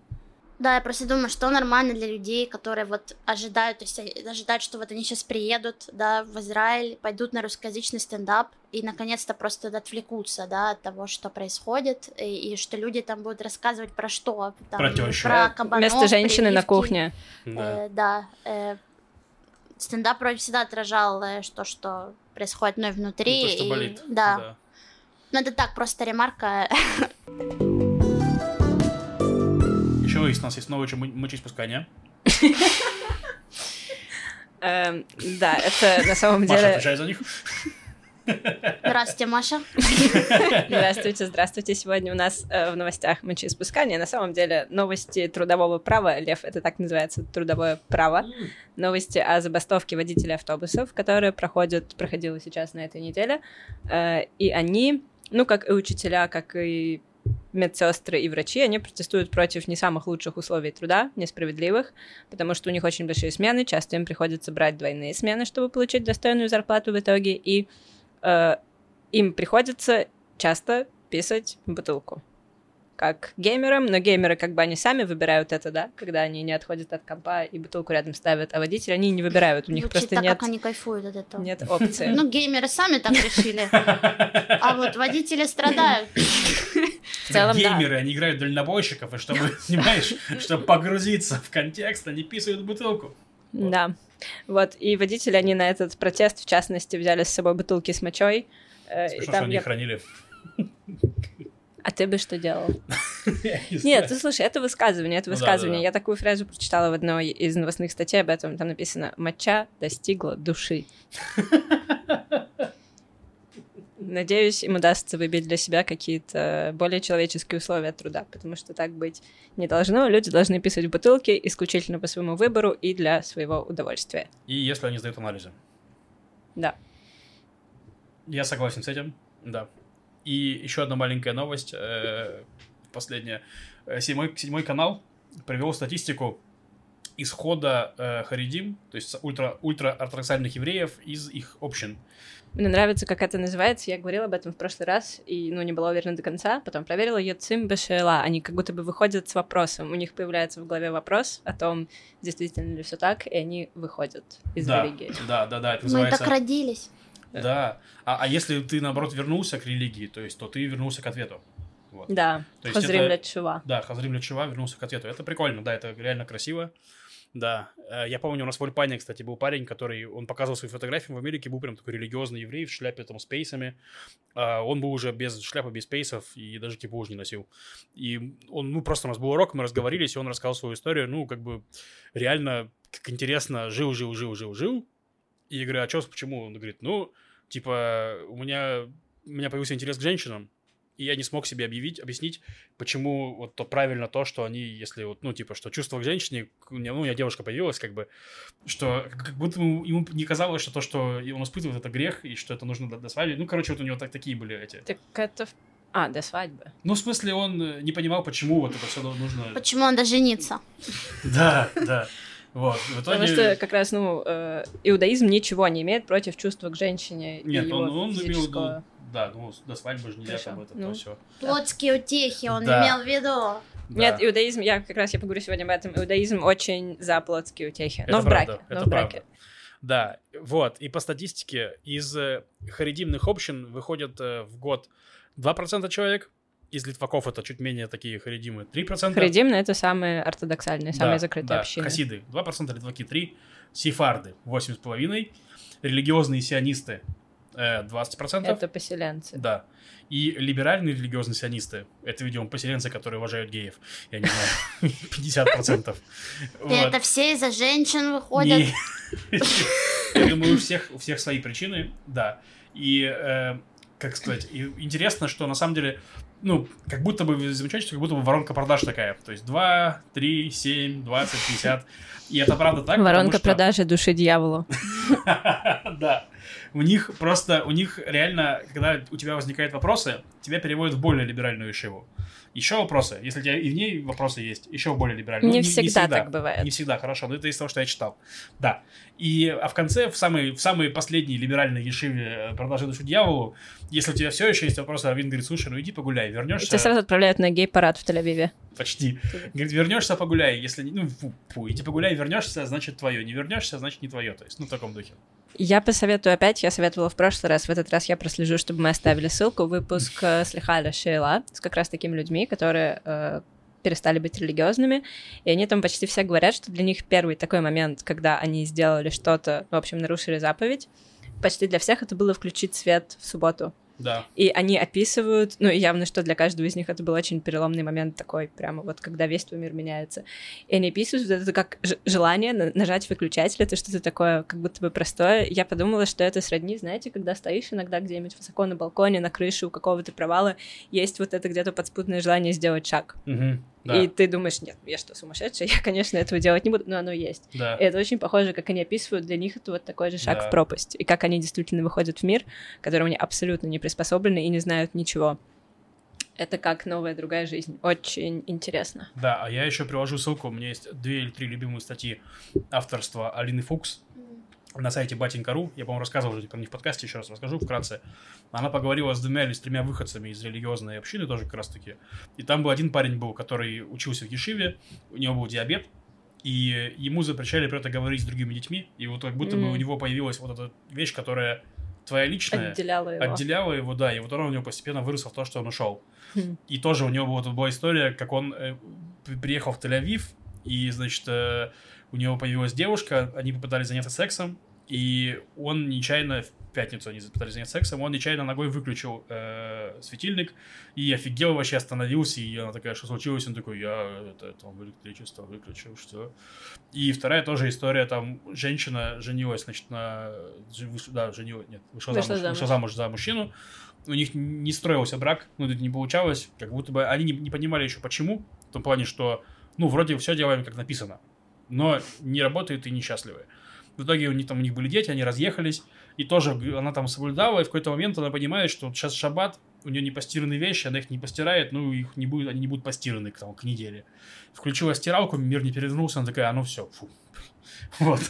Да, я просто думаю, что нормально для людей, которые вот ожидают, то есть э, ожидают, что вот они сейчас приедут, да, в Израиль, пойдут на русскоязычный стендап и наконец-то просто отвлекутся, да, от того, что происходит, и, и что люди там будут рассказывать про что, там,
Про тещу.
про кабанов,
Вместо женщины на
прививки.
кухне.
Да.
Э, да. э, стендап вроде всегда отражал э, что, что происходит мной внутри.
Ну, то, что
и-
болит.
Да. Ну, это так, просто ремарка.
Есть, у нас есть новое чем мочеиспускание.
Эм, Да, это на самом
Маша
деле...
отвечает за них.
Здравствуйте, Маша.
Здравствуйте, здравствуйте. Сегодня у нас э, в новостях мочеиспускания. На самом деле новости трудового права. Лев, это так называется, трудовое право. Новости о забастовке водителей автобусов, которые проходят, проходила сейчас на этой неделе. Э, И они, ну, как и учителя, как и медсестры и врачи, они протестуют против не самых лучших условий труда, несправедливых, потому что у них очень большие смены, часто им приходится брать двойные смены, чтобы получить достойную зарплату в итоге, и э, им приходится часто писать в бутылку. Как геймерам, но геймеры как бы они сами выбирают это, да, когда они не отходят от компа и бутылку рядом ставят, а водители они не выбирают, у них
Звучит
просто
так,
нет,
как они кайфуют от этого.
нет опции.
Ну, геймеры сами так решили. А вот водители страдают.
в целом.
Геймеры, они играют дальнобойщиков, и чтобы, понимаешь, чтобы погрузиться в контекст, они писают бутылку.
Да. Вот, и водители, они на этот протест, в частности, взяли с собой бутылки с мочой. э, и
Смешно, что они
я-
хранили.
А ты бы что делал? Нет, ты слушай, это высказывание, это
Ну
высказывание. Я такую фразу прочитала в одной из новостных статей об этом. Там написано «Моча достигла души». Надеюсь, им удастся выбить для себя какие-то более человеческие условия труда, потому что так быть не должно. Люди должны писать в бутылки исключительно по своему выбору и для своего удовольствия.
И если они сдают анализы.
Да.
Я согласен с этим, да. И еще одна маленькая новость, э, последняя. Э, Седьмой, седьмой канал привел статистику исхода э, харидим, то есть ультра, ультра-ортодоксальных евреев из их общин.
Мне нравится, как это называется. Я говорила об этом в прошлый раз и, ну, не была уверена до конца. Потом проверила Йоцим Бешела. Они как будто бы выходят с вопросом. У них появляется в голове вопрос о том, действительно ли все так, и они выходят из
да,
религии.
да, да, да, это
Мы
называется...
так родились.
Да. А, а если ты, наоборот, вернулся к религии, то есть, то ты вернулся к ответу. Вот.
Да,
То есть
Хозрим
это-
Шува.
Да, Хазрим Лечева вернулся к ответу. Это прикольно, да, это реально красиво. Да, Э, я помню, у нас в Ольпане, кстати, был парень, который, он показывал свои фотографии в Америке, был прям такой религиозный еврей в шляпе там с пейсами. А Он был уже без шляпы, без пейсов и даже кипуж не носил. И он, ну, просто у нас был урок, мы разговорились, и он рассказал свою историю, ну, как бы реально, как интересно, жил, жил, жил, жил, жил. И я говорю, а чё, почему? Он говорит, ну, типа, у меня, у меня появился интерес к женщинам, и я не смог себе объявить, объяснить, почему вот то правильно то, что они, если вот, ну, типа, что чувство к женщине, у меня, ну, у меня девушка появилась, как бы, что как будто ему, ему не казалось, что то, что он испытывает, это грех, и что это нужно до, до свадьбы. Ну, короче, вот у него так, такие были эти.
Так это... А, до свадьбы.
Ну, в смысле, он э, не понимал, почему вот это все нужно...
Почему надо жениться?
Да, да. Вот, в итоге...
Потому что как раз, ну, э, иудаизм ничего не имеет против чувства к женщине и
Нет,
его
он, он имел в
физического...
виду... Да, ну, до свадьбы же нельзя
Хорошо,
там это
ну.
все.
Плотские утехи он
Да.
имел в виду.
Нет, иудаизм, я как раз я поговорю сегодня об этом, иудаизм очень за плотские утехи.
Это
но в
правда,
браке,
это
но в браке.
правда. Да, вот. И по статистике из э, харидимных общин выходят э, в год 2% человек, из литваков это чуть менее такие харидимы 3%.
Харидим, но это самые ортодоксальные, самые
Да,
закрытые
да,
общины.
Хасиды 2%, литваки 3%, сефарды 8,5%, религиозные сионисты э, 20%.
Это поселенцы.
Да. И либеральные религиозные сионисты, это, видимо, поселенцы, которые уважают геев, я не знаю, 50%.
И
Вот.
это все из-за женщин выходят.
Не. Я думаю, у всех, у всех свои причины, да. И, э, как сказать, интересно, что на самом деле, ну, как будто бы, замечаете, что как будто бы воронка продаж такая. То есть 2, 3, 7, 20, 50. И это правда так,
Воронка
что-
продажи души дьяволу.
Да. У них просто, у них реально, когда у тебя возникают вопросы, тебя переводят в более либеральную ешиву. Еще вопросы? Если у тебя и в ней вопросы есть, еще более либеральную.
Не,
Ну,
всегда, так бывает.
Не всегда, хорошо, но это из того, что я читал. Да. И, а в конце, в самой, в самой последней либеральной ешиве э, «Продолжай душу дьяволу», если у тебя все еще есть вопросы, Равин говорит, слушай, ну иди погуляй, вернешься...
Тебя сразу отправляют на гей-парад в Тель-Авиве.
Почти. Говорит, вернешься, погуляй. Если не- ну, фу, фу, иди погуляй, вернешься, значит твое. Не вернешься, значит не твое. То есть, ну, в таком духе.
Я посоветую опять, я советовала в прошлый раз, в этот раз я прослежу, чтобы мы оставили ссылку, выпуск э, с Лихаля Шейла, с как раз такими людьми, которые э, перестали быть религиозными, и они там почти все говорят, что для них первый такой момент, когда они сделали что-то, в общем, нарушили заповедь, почти для всех это было включить свет в субботу.
Да.
И они описывают, ну, явно, что для каждого из них это был очень переломный момент такой, прямо вот, когда весь твой мир меняется. И они описывают вот это как желание на- нажать выключатель, это что-то такое, как будто бы простое. Я подумала, что это сродни, знаете, когда стоишь иногда где-нибудь высоко на балконе, на крыше у какого-то провала, есть вот это где-то подспутное желание сделать шаг.
Мгм. Да.
И ты думаешь, нет, я что, сумасшедшая? Я, конечно, этого делать не буду, но оно есть.
Да.
И это очень похоже, как они описывают, для них это вот такой же шаг
Да.
в пропасть. И как они действительно выходят в мир, к которому они абсолютно не приспособлены и не знают ничего. Это как новая другая жизнь. Очень интересно.
Да, а я еще приложу ссылку. У меня есть две или три любимые статьи авторства Алины Фукс на сайте батенька.ру. Я, по-моему, рассказывал уже про них в подкасте, еще раз расскажу вкратце. Она поговорила с двумя или с тремя выходцами из религиозной общины тоже как раз-таки. И там был один парень был, который учился в Ешиве, у него был диабет, и ему запрещали про это говорить с другими детьми, и вот как будто бы
Мгм.
у него появилась вот эта вещь, которая твоя личная,
Отделяла его.
отделяла его, да, и вот оно у него постепенно выросло в то, что он ушел.
Хм.
И тоже у него была, была история, как он э, при- приехал в Тель-Авив, и, значит, э, у него появилась девушка, они попытались заняться сексом, и он нечаянно, в пятницу они пытались заняться сексом, он нечаянно ногой выключил э, светильник, и офигел вообще, остановился, и она такая, что случилось? Он такой, я это, там электричество выключил, что? И вторая тоже история, там женщина женилась, значит, на... Да, женилась, нет, вышла,
Вышла
замуж,
замуж.
вышла замуж за мужчину, у них не строился брак, ну, это не получалось, как будто бы они не, не понимали еще почему, в том плане, что, ну, вроде все делаем, как написано, но не работает и несчастливы. В итоге у них, там, у них были дети, они разъехались, и тоже она там соблюдала, и в какой-то момент она понимает, что вот сейчас шаббат, у нее не постиранные вещи, она их не постирает, ну, их не будет, они не будут постираны к, там, к неделе. Включила стиралку, мир не перевернулся, она такая, а ну все, фу. Вот.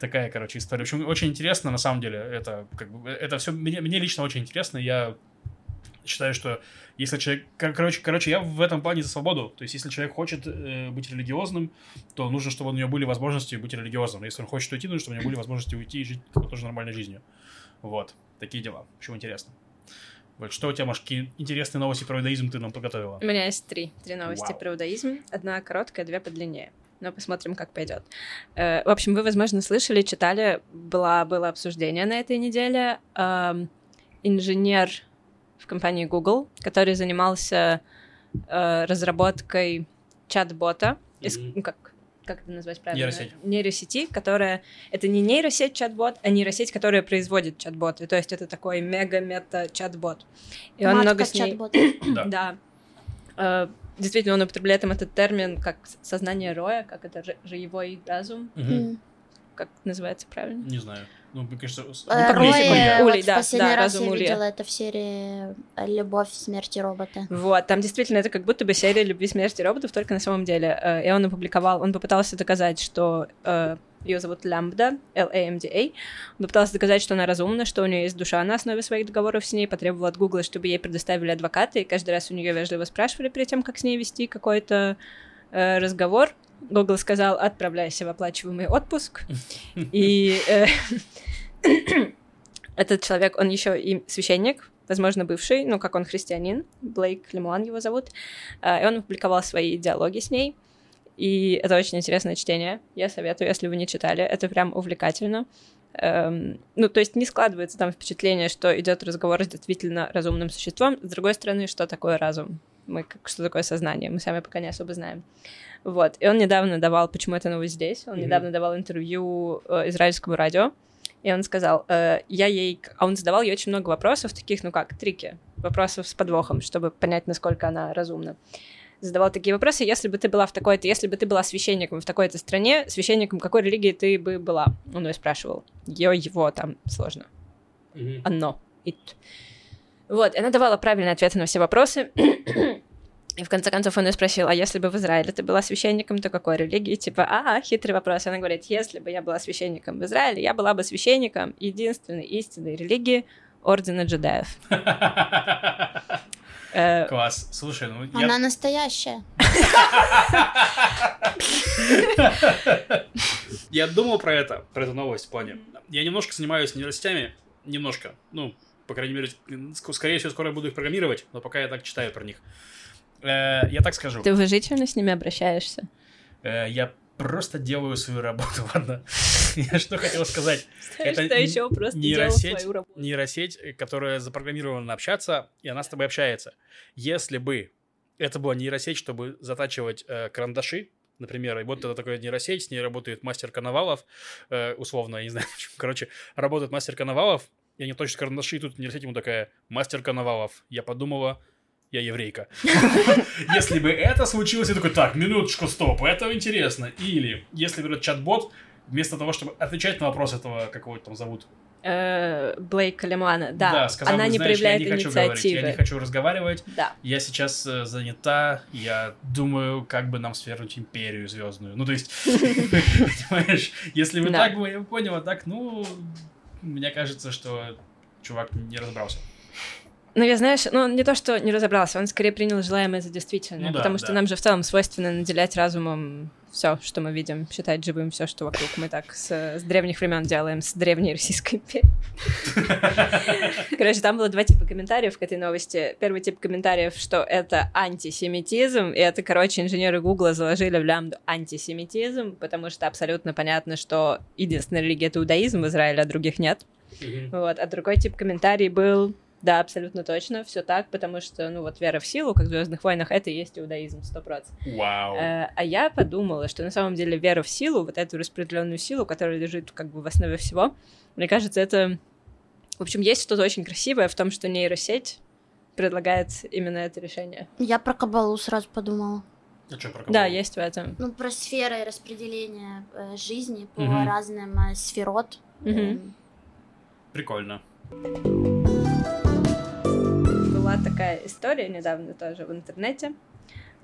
Такая, короче, история. В общем, очень интересно, на самом деле, это как бы, это все, мне, мне лично очень интересно, я считаю, что если человек, кор- короче, короче, я в этом плане за свободу. То есть, если человек хочет э, быть религиозным, то нужно, чтобы у него были возможности быть религиозным. Если он хочет уйти, нужно, чтобы у него были возможности уйти и жить тоже нормальной жизнью. Вот. Такие дела. Общем, интересно. Вот, что у тебя, Маш, какие интересные новости про иудаизм ты нам подготовила?
У меня есть три. Три новости
Вау.
про иудаизм. Одна короткая, две подлиннее. Но посмотрим, как пойдет. Э, В общем, вы, возможно, слышали, читали, была, было обсуждение на этой неделе. Эм, Инженер в компании Google, который занимался э, разработкой чат-бота, из-
Мгм.
ну, как, как это назвать правильно?
Нейросеть.
Нейросети, которая... Это не нейросеть чат-бот, а нейросеть, которая производит чат-боты. То есть это такой мега-мета-чат-бот. И он много с ней...
Да.
Да. Э, Действительно, он употребляет там этот термин как сознание роя, как это роевой разум.
М.
как называется правильно?
Не знаю. Ну, мне кажется... с-
Э,
ну.
Улей,
вот в
да,
последний
да,
раз
разум
я
Улья.
видела это в серии «Любовь, смерть и роботы».
Вот, там действительно это как будто бы серия любви, смерти роботов, только на самом деле. Э, И он опубликовал, он попытался доказать, что э, ее зовут Лямбда, L-A-M-D-A. Он попытался доказать, что она разумна, что у нее есть душа на основе своих договоров с ней, потребовал от Гугла, чтобы ей предоставили адвоката, и каждый раз у нее вежливо спрашивали перед тем, как с ней вести какой-то э, разговор. Google сказал, отправляйся в оплачиваемый отпуск. И э, этот человек, он еще и священник, возможно, бывший, ну, как он христианин, Блейк Лемуан его зовут, А, и он опубликовал свои диалоги с ней, и это очень интересное чтение, я советую, если вы не читали, это прям увлекательно. Эм, ну, то есть не складывается там впечатление, что идет разговор с действительно разумным существом. С другой стороны, что такое разум? Мы что такое сознание? Мы сами пока не особо знаем. Вот. И он недавно давал, почему это новость здесь, он
Мгм.
недавно давал интервью э, израильскому радио, и он сказал, э, я ей, а он задавал ей очень много вопросов, таких, ну как, трики, вопросов с подвохом, чтобы понять, насколько она разумна. Задавал такие вопросы, если бы ты была в такой-то, если бы ты была священником в такой-то стране, священником какой религии ты бы была? Он ее спрашивал. Ее, его там сложно.
Мгм.
Оно. It. Вот, и она давала правильные ответы на все вопросы. И в конце концов он ее спросил, а если бы в Израиле ты была священником, то какой религии? Типа, а, хитрый вопрос. Она говорит, если бы я была священником в Израиле, я была бы священником единственной истинной религии Ордена джедаев. Э,
Класс. Слушай, ну
Она
я...
настоящая.
Я думал про это, про эту новость в плане. Я немножко занимаюсь нейросетями, немножко. Ну, по крайней мере, ск- скорее всего, скоро я буду их программировать, но пока я так читаю про них. Э, Я так скажу.
Ты уважительно с ними обращаешься?
Э, Я просто делаю свою работу, ладно. Я что хотел сказать. Это
еще просто
нейросеть, нейросеть, э, которая запрограммирована общаться, и она с тобой общается. Если бы это была нейросеть, чтобы затачивать э, карандаши, например, и вот это такая нейросеть, с ней работает мастер Коновалов, э, условно, я не знаю почему, короче, работает мастер Коновалов, и они точно карандаши, и тут нейросеть ему такая, мастер Коновалов. Я подумала, я еврейка. Если бы это случилось, я такой, так, минуточку, стоп, это интересно. Или, если этот чат-бот, вместо того, чтобы отвечать на вопрос этого, как его там зовут,
Э, Блейк Калимана, да,
сказал
она не
знаешь,
проявляет
я не хочу говорить, я не
инициативы.
хочу разговаривать,
Да.
я сейчас э, занята, я думаю, как бы нам свернуть империю звездную. Ну, то есть, понимаешь, если бы
Да.
так бы я понял, а так, ну, мне кажется, что чувак не разобрался.
Ну, я, знаешь, ну, не то, что не разобрался, он скорее принял желаемое за действительное,
Ну да,
потому
да.
что нам же в целом свойственно наделять разумом все, что мы видим, считать живым все, что вокруг. Мы так с, с древних времен делаем, с древней Российской империи. Короче, там было два типа комментариев к этой новости. Первый тип комментариев, что это антисемитизм, и это, короче, инженеры Гугла заложили в лямбду антисемитизм, потому что абсолютно понятно, что единственная религия — это иудаизм в Израиле, а других нет. Вот, а другой тип комментарий был, да, абсолютно точно, все так, потому что, ну вот, вера в силу, как в Звездных войнах, это и есть иудаизм, сто процентов.
Вау.
Э, а я подумала, что на самом деле вера в силу, вот эту распределенную силу, которая лежит как бы в основе всего, мне кажется, это... В общем, есть что-то очень красивое в том, что нейросеть предлагает именно это решение.
Я про кабалу сразу подумала.
А чё, про
Да, есть в этом.
Ну, про сферы распределения э, жизни по
Мгм.
разным э, сферот.
Мгм.
Эм,
Прикольно.
Была такая история недавно тоже в интернете.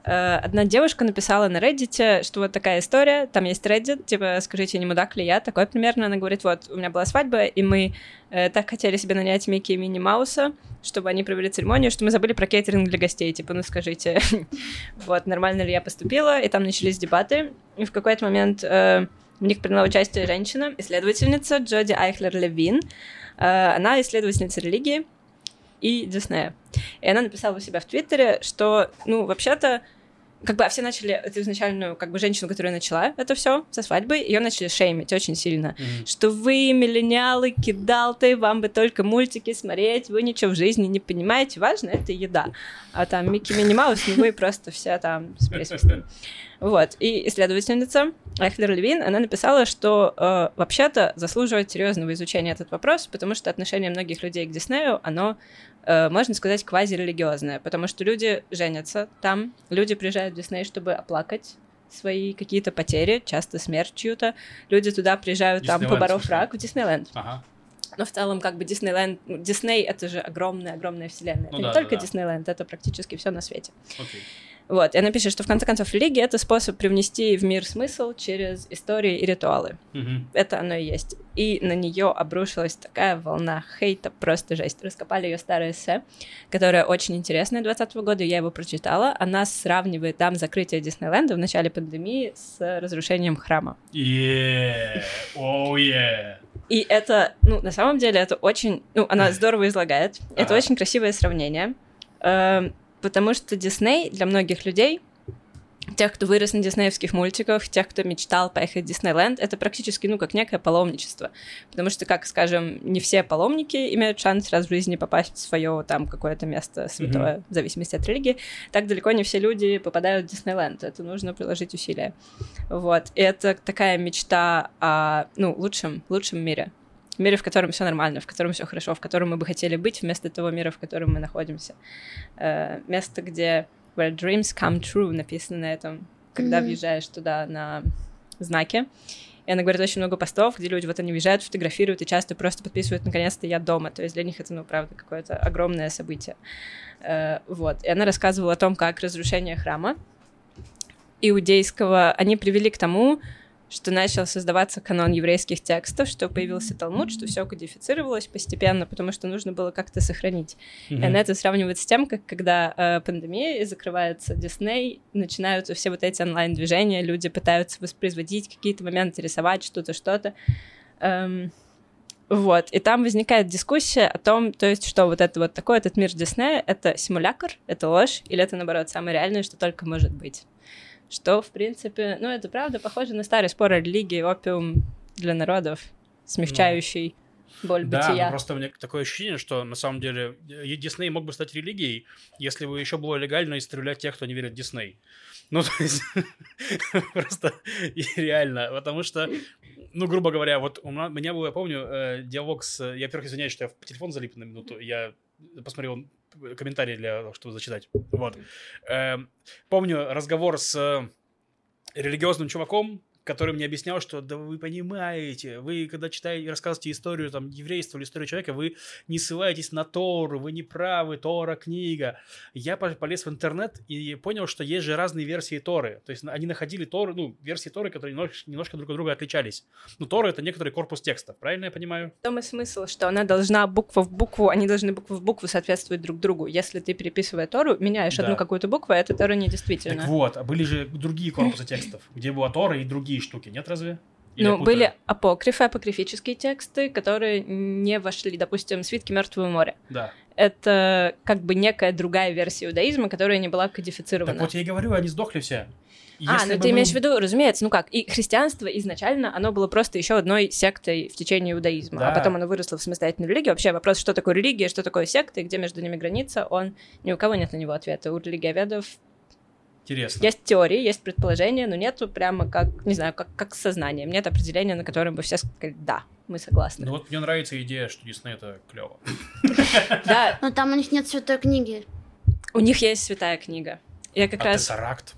Э, Одна девушка написала на Reddit, что вот такая история, там есть Reddit, типа, скажите, не мудак ли я? Такой примерно. Она говорит, вот, у меня была свадьба, и мы э, так хотели себе нанять Микки и Мини Мауса, чтобы они провели церемонию, что мы забыли про кейтеринг для гостей. Типа, ну скажите, вот, нормально ли я поступила? И там начались дебаты. И в какой-то момент э, в них приняла участие женщина, исследовательница Джоди Айхлер-Левин. Э, Она исследовательница религии и Диснея. И она написала у себя в Твиттере, что, ну, вообще-то, как бы, а все начали эту изначальную, как бы, женщину, которая начала это все со свадьбы, ее начали шеймить очень сильно.
Мгм.
Что вы, миллениалы, кидалты, вам бы только мультики смотреть, вы ничего в жизни не понимаете, важно это еда. А там Микки Мини Маус, ну вы просто вся там с присвистом. Вот, и исследовательница Эхлер Левин, она написала, что э, вообще-то заслуживает серьезного изучения этот вопрос, потому что отношение многих людей к Диснею, оно, можно сказать, квазирелигиозное, потому что люди женятся там, люди приезжают в Дисней, чтобы оплакать свои какие-то потери, часто смерть чью-то. Люди туда приезжают, там,
Диснейленд,
поборов
в смысле?
рак, в Диснейленд.
Ага.
Но в целом, как бы Диснейленд, Дисней — это же огромная-огромная вселенная.
Ну
это
да,
не
да,
только
да.
Диснейленд, это практически все на свете.
Окей.
Вот, и она пишет, что в конце концов религия — это способ привнести в мир смысл через истории и ритуалы.
Мгм.
Это оно и есть. И на нее обрушилась такая волна хейта, просто жесть. Раскопали ее старое эссе, которое очень интересное 2020 года, я его прочитала. Она сравнивает там закрытие Диснейленда в начале пандемии с разрушением храма.
Yeah. Oh, yeah.
И это, ну, на самом деле, это очень... Ну, она здорово излагает. Это очень красивое сравнение. Эм, Потому что Дисней для многих людей, тех, кто вырос на диснеевских мультиках, тех, кто мечтал поехать в Диснейленд, это практически, ну, как некое паломничество. Потому что, как, скажем, не все паломники имеют шанс раз в жизни попасть в свое там какое-то место святое, в зависимости от религии. Так далеко не все люди попадают в Диснейленд. Это нужно приложить усилия. Вот. И это такая мечта о, ну, лучшем, лучшем мире. Мире, в котором все нормально, в котором все хорошо, в котором мы бы хотели быть, вместо того мира, в котором мы находимся. Э, место, где where dreams come true написано на этом, когда
Мгм.
въезжаешь туда на знаке. И она говорит очень много постов, где люди вот они уезжают, фотографируют и часто просто подписывают «наконец-то я дома». То есть для них это, ну, правда, какое-то огромное событие. Э, вот. И она рассказывала о том, как разрушение храма иудейского они привели к тому, что начал создаваться канон еврейских текстов, что появился Талмуд, что все кодифицировалось постепенно, потому что нужно было как-то сохранить. Mm-hmm. И она это сравнивает с тем, как когда э, пандемия и закрывается Дисней, начинаются все вот эти онлайн-движения, люди пытаются воспроизводить какие-то моменты, рисовать что-то, что-то. Эм, вот, и там возникает дискуссия о том, то есть, что вот это вот такой этот мир Диснея — это симулятор, это ложь, или это, наоборот, самое реальное, что только может быть что, в принципе, ну, это правда похоже на старый спор о религии, опиум для народов, смягчающий ну, боль
да,
бытия.
Да, просто у меня такое ощущение, что на самом деле Дисней мог бы стать религией, если бы еще было легально истреблять тех, кто не верит в Дисней. Ну, то есть, просто реально, потому что, ну, грубо говоря, вот у меня был, я помню, э, диалог с... Я, во-первых, извиняюсь, что я в телефон залип на минуту, я посмотрел комментарии для того, чтобы зачитать. Вот. Эм, помню разговор с религиозным чуваком, который мне объяснял, что да вы понимаете, вы когда читаете, рассказываете историю там еврейства или историю человека, вы не ссылаетесь на Тору, вы не правы, Тора книга. Я полез в интернет и понял, что есть же разные версии Торы. То есть они находили Торы, ну, версии Торы, которые немножко, немножко друг от друга отличались. Ну, Тора это некоторый корпус текстов, правильно я понимаю?
В том и смысл, что она должна буква в букву, они должны букву в букву соответствовать друг другу. Если ты переписывая Тору, меняешь да. одну какую-то букву, а эта Тора недействительна.
Так вот, а были же другие корпусы текстов, где была Тора и другие другие штуки, нет разве?
Или ну, были апокрифы, апокрифические тексты, которые не вошли, допустим, свитки Мертвого моря.
Да.
Это как бы некая другая версия иудаизма, которая не была кодифицирована.
Так вот я и говорю, они сдохли все.
Если а, ну ты мы... имеешь в виду, разумеется, ну как, и христианство изначально, оно было просто еще одной сектой в течение иудаизма, а да. а потом оно выросло в самостоятельную религию. Вообще вопрос, что такое религия, что такое секта, и где между ними граница, он ни у кого нет на него ответа. У религиоведов
Интересно.
Есть теории, есть предположения, но нету прямо как, не знаю, как, как сознание. Нет определения, на котором бы все сказали, да, мы согласны.
Ну вот мне нравится идея, что Дисней это клево.
Да.
Но там у них нет святой книги.
У них есть святая книга. Я как раз...
Тессаракт.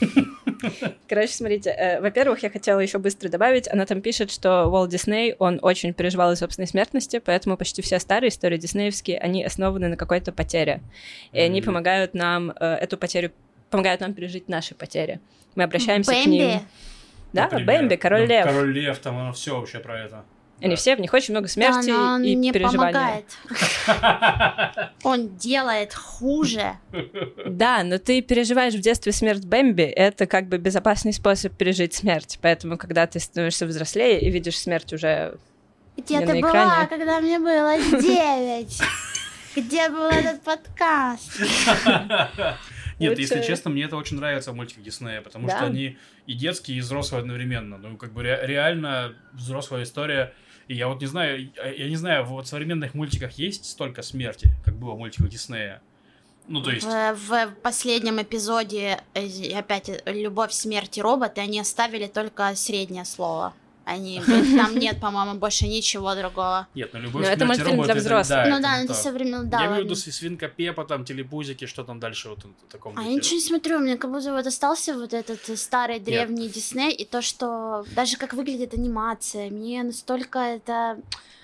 Короче, смотрите, э, во-первых, я хотела еще быстро добавить, она там пишет, что Уолт Дисней, он очень переживал из собственной смертности, поэтому почти все старые истории диснеевские, они основаны на какой-то потере. И mm-hmm. они помогают нам э, эту потерю помогают нам пережить наши потери. Мы обращаемся
Бэмби.
к ним. Да, Например, Бэмби, Король ну, Лев.
Король Лев, там оно все вообще про это.
Они да. все, в них очень много смерти
да,
и
не
переживания.
Помогает. Он делает хуже.
Да, но ты переживаешь в детстве смерть Бэмби, это как бы безопасный способ пережить смерть. Поэтому, когда ты становишься взрослее и видишь смерть уже
Где ты была, когда мне было девять? Где был этот подкаст?
Нет, если честно, мне это очень нравится в мультиках Диснея, потому что они и детские, и взрослые одновременно. Ну, как бы реально взрослая история. И я вот не знаю, я не знаю, вот в современных мультиках есть столько смерти, как было в мультиках Диснея. Ну, то есть...
В, в последнем эпизоде, э, опять, «Любовь, смерти роботы», они оставили только среднее слово. Они, там нет, по-моему, больше ничего другого.
Нет, ну любой Но это мультфильм
для взрослых.
ну да, это современно, да.
Я имею в виду свинка Пепа, там, телепузики, что там дальше вот в таком
А я ничего не смотрю, мне как будто вот остался вот этот старый древний Дисней, и то, что даже как выглядит анимация, мне настолько это...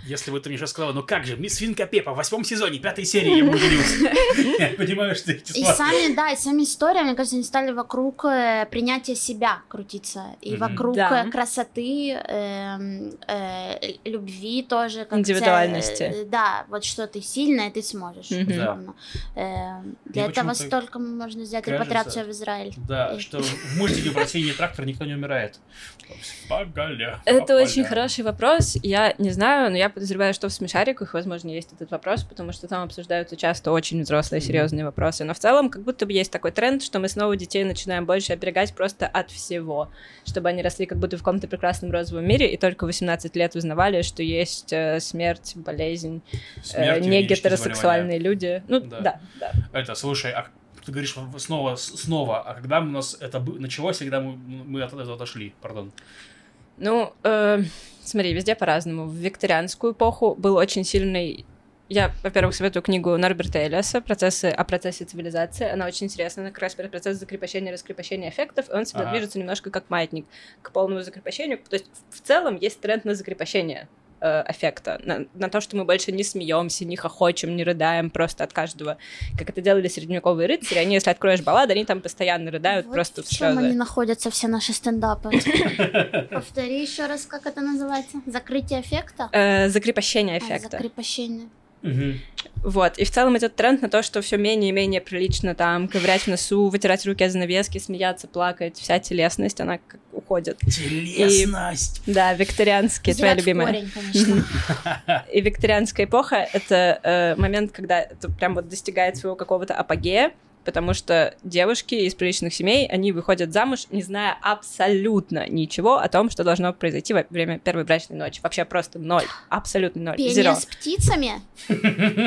Если бы ты мне сейчас сказала, ну как же, мисс Свинка Пепа в восьмом сезоне, пятой серии я бы Я понимаю, что эти
И сами, да, и сами истории, мне кажется, они стали вокруг э, принятия себя крутиться. И вокруг э, красоты, эм, э, любви тоже.
Индивидуальности.
Да, вот что ты сильная, ты сможешь. Для этого столько можно сделать репатриацию в Израиль.
Да, что в мультике про синий трактор никто не умирает.
Это очень хороший вопрос. Я не знаю, но я подозреваю, что в смешариках, возможно, есть этот вопрос, потому что там обсуждаются часто очень взрослые, серьезные вопросы. Но в целом, как будто бы есть такой тренд, что мы снова детей начинаем больше оберегать просто от всего, чтобы они росли как будто в каком-то прекрасном розовом мире, и только 18 лет узнавали, что есть э, смерть, болезнь, э, не гетеросексуальные люди. Ну, да. да, да.
Это, слушай, а ты говоришь снова, снова, а когда у нас это началось, когда мы, мы от этого отошли, пардон?
Ну, э, смотри, везде по-разному. В викторианскую эпоху был очень сильный я, во-первых, советую книгу Норберта Элиаса «Процессы о процессе цивилизации». Она очень интересная, она как раз про процесс закрепощения и раскрепощения эффектов, и он всегда
Ага.
движется немножко как маятник к полному закрепощению. То есть в целом есть тренд на закрепощение э, эффекта, на, на то, что мы больше не смеемся, не хохочем, не рыдаем просто от каждого, как это делали средневековые рыцари. Они, если откроешь баллады, они там постоянно рыдают
Вот
просто в
в чем они
слезы.
находятся, все наши стендапы. Повтори еще раз, как это называется? Закрытие эффекта?
Э, закрепощение
А,
эффекта.
закрепощение.
Мгм.
Вот, и в целом идет тренд на то, что все менее и менее прилично там ковырять в носу, вытирать руки о занавески, смеяться, плакать, вся телесность, она как уходит.
Телесность.
Да, викторианские, твоя
Взять в
любимая.
корень, конечно.
И викторианская эпоха — это э, момент, когда это прям вот достигает своего какого-то апогея, потому что девушки из приличных семей, они выходят замуж, не зная абсолютно ничего о том, что должно произойти во время первой брачной ночи. Вообще просто ноль, абсолютно ноль,
Пение
зеро.
с птицами?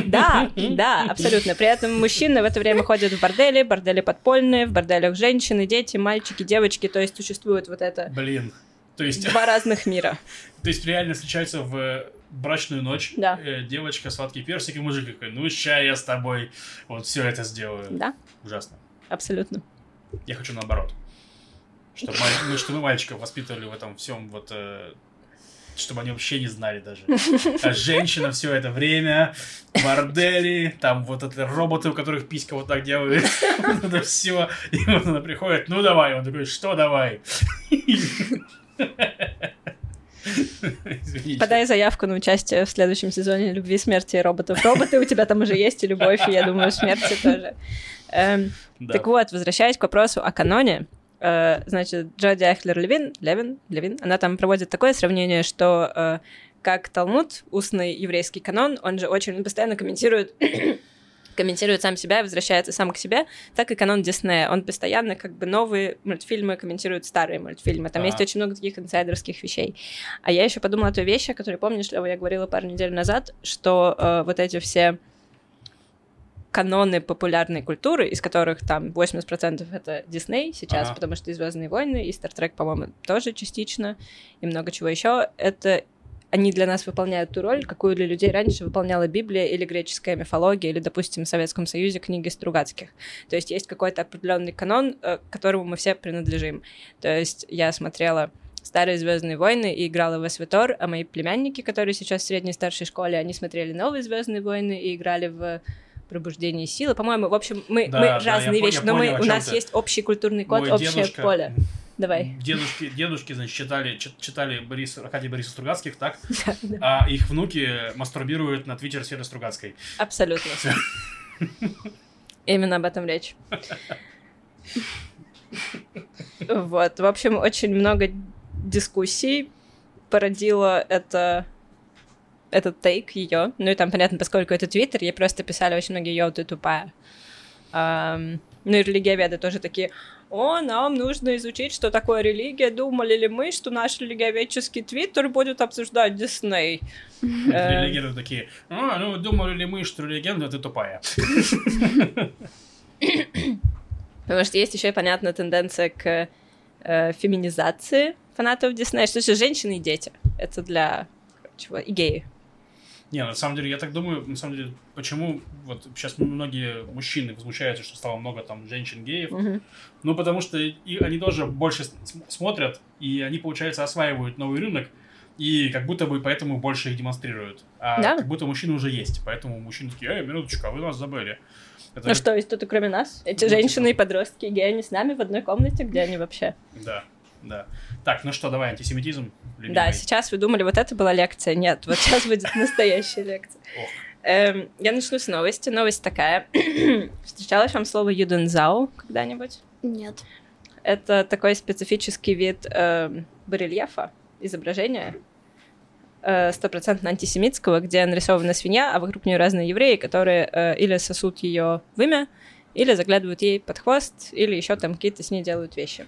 Да, да, абсолютно. При этом мужчины в это время ходят в бордели, бордели подпольные, в борделях женщины, дети, мальчики, девочки, то есть существует вот это
Блин. То есть,
два разных мира.
то есть реально встречаются в брачную ночь
Да.
э, девочка, сладкий персик и мужик такой, ну ща я с тобой вот все это сделаю.
Да,
Ужасно.
абсолютно.
Я хочу наоборот. Чтобы, маль- ну, чтобы мальчиков воспитывали в этом всем вот... э, чтобы они вообще не знали даже. А женщина все это время, бордели, там вот это роботы, у которых писька вот так делает, вот это все. И вот она приходит, ну давай, он такой, что давай? Извините.
Подай заявку на участие в следующем сезоне «Любви, смерти и роботов». Роботы у тебя там уже есть, и любовь, и, я думаю, смерти тоже. Эм,
Да.
Так вот, возвращаясь к вопросу о каноне, э, значит, Джоди Ахлер Левин, Левин, Левин, она там проводит такое сравнение, что э, как Талмуд, устный еврейский канон, он же очень он постоянно комментирует комментирует сам себя и возвращается сам к себе, так и канон Диснея. Он постоянно как бы новые мультфильмы комментирует старые мультфильмы. Там
Ага.
есть очень много таких инсайдерских вещей. А я еще подумала о той вещи, о которой, помнишь, Лева, я говорила пару недель назад, что э, вот эти все каноны популярной культуры, из которых там 80% это Дисней сейчас,
Ага.
потому что и Звездные войны, и Стартрек, по-моему, тоже частично, и много чего еще. Это они для нас выполняют ту роль, какую для людей раньше выполняла Библия или греческая мифология, или, допустим, в Советском Союзе книги Стругацких. То есть есть какой-то определенный канон, э, к которому мы все принадлежим. То есть я смотрела старые Звездные войны и играла в СВТОР, а мои племянники, которые сейчас в средней и старшей школе, они смотрели новые Звездные войны и играли в пробуждение силы. По-моему, в общем, мы,
Да,
мы
да,
разные
я
вещи,
я
но
понял,
у нас
ты.
есть общий культурный код,
Мой
общее
дедушка-
поле. Давай.
Дедушки, дедушки, значит, читали, чит- читали Борис, Аркадия Бориса Стругацких, так? А их внуки мастурбируют на твиттер Светы Стругацкой.
Абсолютно. Именно об этом речь. Вот, в общем, очень много дискуссий породило это этот тейк ее. Ну и там, понятно, поскольку это Твиттер, ей просто писали очень многие «Йоу, ты тупая». Ам, ну и религиоведы тоже такие «О, нам нужно изучить, что такое религия. Думали ли мы, что наш религиоведческий Твиттер будет обсуждать Дисней?» Э,
Религируют такие, а, ну думали ли мы, что легенда ты тупая?
Потому что есть еще и, понятно, тенденция к э, феминизации фанатов Диснея, что же женщины и дети. Это для чего? И геи.
Не, на самом деле, я так думаю, на самом деле, почему вот сейчас многие мужчины возмущаются, что стало много там женщин-геев,
Мгм.
ну, потому что и они тоже больше смотрят, и они, получается, осваивают новый рынок, и как будто бы поэтому больше их демонстрируют. А
Да.
как будто мужчины уже есть, поэтому мужчины такие, эй, минуточку, а вы нас забыли. Это
Ну что, есть кто-то кроме нас? Эти
Ну,
женщины
типа.
и подростки геи, они с нами в одной комнате, где они вообще?
Да, да. Так, ну что, давай, антисемитизм. любимый.
Да, сейчас вы думали, вот это была лекция. Нет, вот сейчас будет настоящая лекция. Эм, Я начну с новости. Новость такая. Встречалось вам слово юдензау когда-нибудь?
Нет.
Это такой специфический вид эм, барельефа, изображения, э, стопроцентно антисемитского, где нарисована свинья, а вокруг нее разные евреи, которые э, или сосут ее в имя, или заглядывают ей под хвост, или еще там какие-то с ней делают вещи.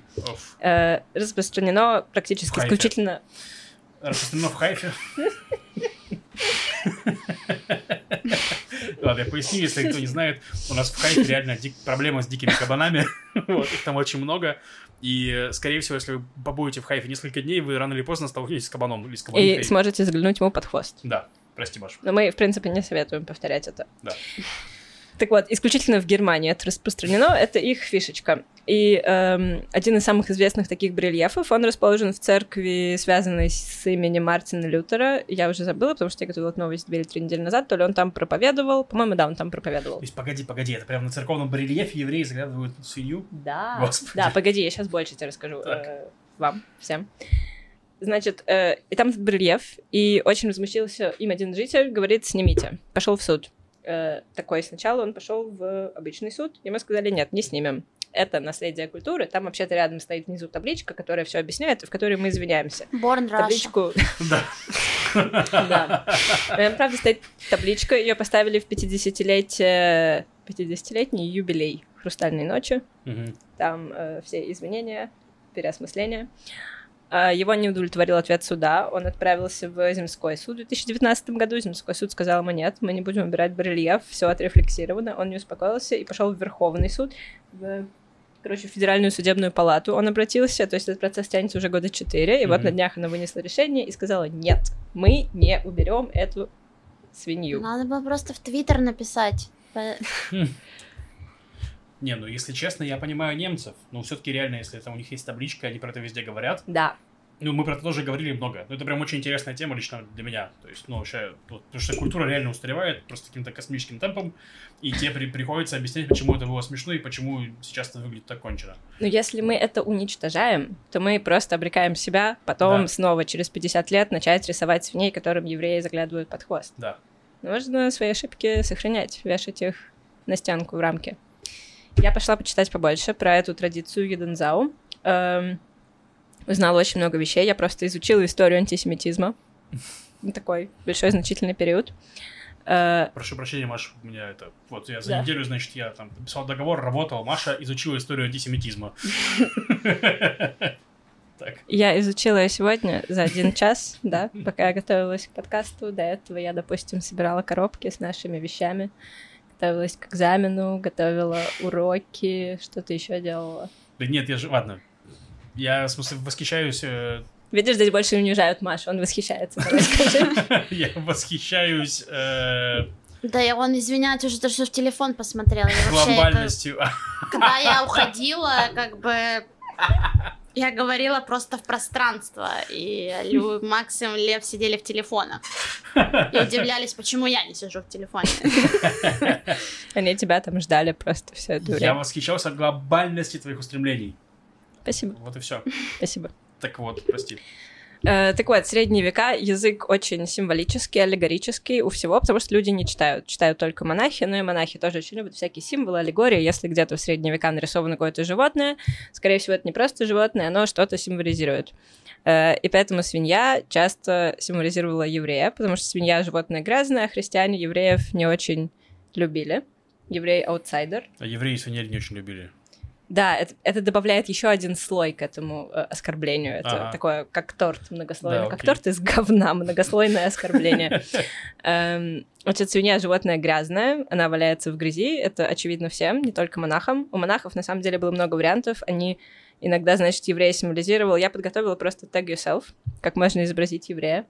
Э, Распространено практически исключительно...
Распространено в Хайфе. Ладно, я поясню, если кто не знает. У нас в Хайфе реально проблема с дикими кабанами. Вот, их там очень много. И, скорее всего, если вы побудете в Хайфе несколько дней, вы рано или поздно столкнетесь с кабаном или с
И
кабанихой.
сможете заглянуть ему под хвост.
Да, Прости, Маш.
Но мы, в принципе, не советуем повторять это.
Да.
Так вот, исключительно в Германии это распространено, это их фишечка. И эм, один из самых известных таких барельефов, он расположен в церкви, связанной с именем Мартина Лютера. Я уже забыла, потому что я готовила новость две или три недели назад, то ли он там проповедовал, по-моему, да, он там проповедовал.
То есть, погоди, погоди, это прямо на церковном барельефе евреи заглядывают в свинью?
Да.
Господи.
Да, погоди, я сейчас больше тебе расскажу.
Так.
э, вам, всем. Значит, э, и там этот барельеф, и очень возмутился им один житель, говорит, снимите. Пошел в суд. Э, такой сначала он пошел в обычный суд, ему сказали, нет, не снимем. Это наследие культуры. Там вообще-то рядом стоит внизу табличка, которая все объясняет, и в которой мы извиняемся.
Born.
Табличку
Да.
да. Правда, стоит табличка, ее поставили в 50-летие, 50-летний юбилей «Хрустальной ночи». Там э, все извинения, переосмысления. А, Его не удовлетворил ответ суда. Он отправился в земской суд в 2019 году. Земской суд сказал ему нет, мы не будем убирать барельеф, все отрефлексировано. Он не успокоился и пошел в Верховный суд, в, короче, в Федеральную судебную палату. Он обратился, то есть этот процесс тянется уже года четыре, и вот
Мгм.
на днях она вынесла решение и сказала нет, мы не уберем эту свинью.
Надо было просто в Твиттер написать.
Не, ну если честно, я понимаю немцев. Но все-таки реально, если это у них есть табличка, они про это везде говорят.
Да,
Ну, мы про это тоже говорили много. Но это прям очень интересная тема лично для меня. То есть, ну, вообще, вот, потому что культура реально устаревает просто каким-то космическим темпом, и тебе при- приходится объяснять, почему это было смешно и почему сейчас это выглядит так кончено.
Но если мы это уничтожаем, то мы просто обрекаем себя потом
Да.
снова через 50 лет начать рисовать свиней, которым евреи заглядывают под хвост.
Да.
Нужно свои ошибки сохранять, вешать их на стенку в рамке. Я пошла почитать побольше про эту традицию Едензау. Эм, узнала очень много вещей. Я просто изучила историю антисемитизма. Такой большой значительный период. Э,
Прошу прощения, Маша, у меня это... Вот я за
Да.
неделю, значит, я там писал договор, работал. Маша изучила историю антисемитизма. Так.
Я изучила ее сегодня за один час, да, пока я готовилась к подкасту. До этого я, допустим, собирала коробки с нашими вещами, готовилась к экзамену, готовила уроки, что-то еще делала.
Да нет, я же... Ладно. Я, в смысле, восхищаюсь... э,
Видишь, здесь больше унижают Машу, он восхищается.
Я восхищаюсь э,
Да, и он извиняется уже, то, что в телефон посмотрел. Я вообще,
глобальностью.
когда я уходила, как бы... Я говорила просто в пространство, и Лю, Максим, Лев сидели в телефонах. И удивлялись, почему я не сижу в телефоне.
Они тебя там ждали просто все это
Я
время.
восхищался глобальности твоих устремлений.
Спасибо,
Вот и все.
спасибо.
Так вот, прости.
Э, так вот, средние века язык очень символический, аллегорический у всего, потому что люди не читают. Читают только монахи, но и монахи тоже очень любят всякие символы, аллегории. Если где-то в средние века нарисовано какое-то животное, скорее всего, это не просто животное, оно что-то символизирует. Э, и поэтому свинья часто символизировала еврея, потому что свинья — животное грязное, а христиане евреев не очень любили. Еврей — аутсайдер.
А евреи свиньи не очень любили.
Да, это, это добавляет еще один слой к этому э, оскорблению. Это
Ага.
такое, как торт многослойный.
Да,
как торт из говна, многослойное оскорбление. Эм, Значит, свинья животное грязное, она валяется в грязи, это очевидно всем, не только монахам. У монахов, на самом деле, было много вариантов. Они иногда, значит, еврея символизировал. Я подготовила просто tag yourself, как можно изобразить еврея.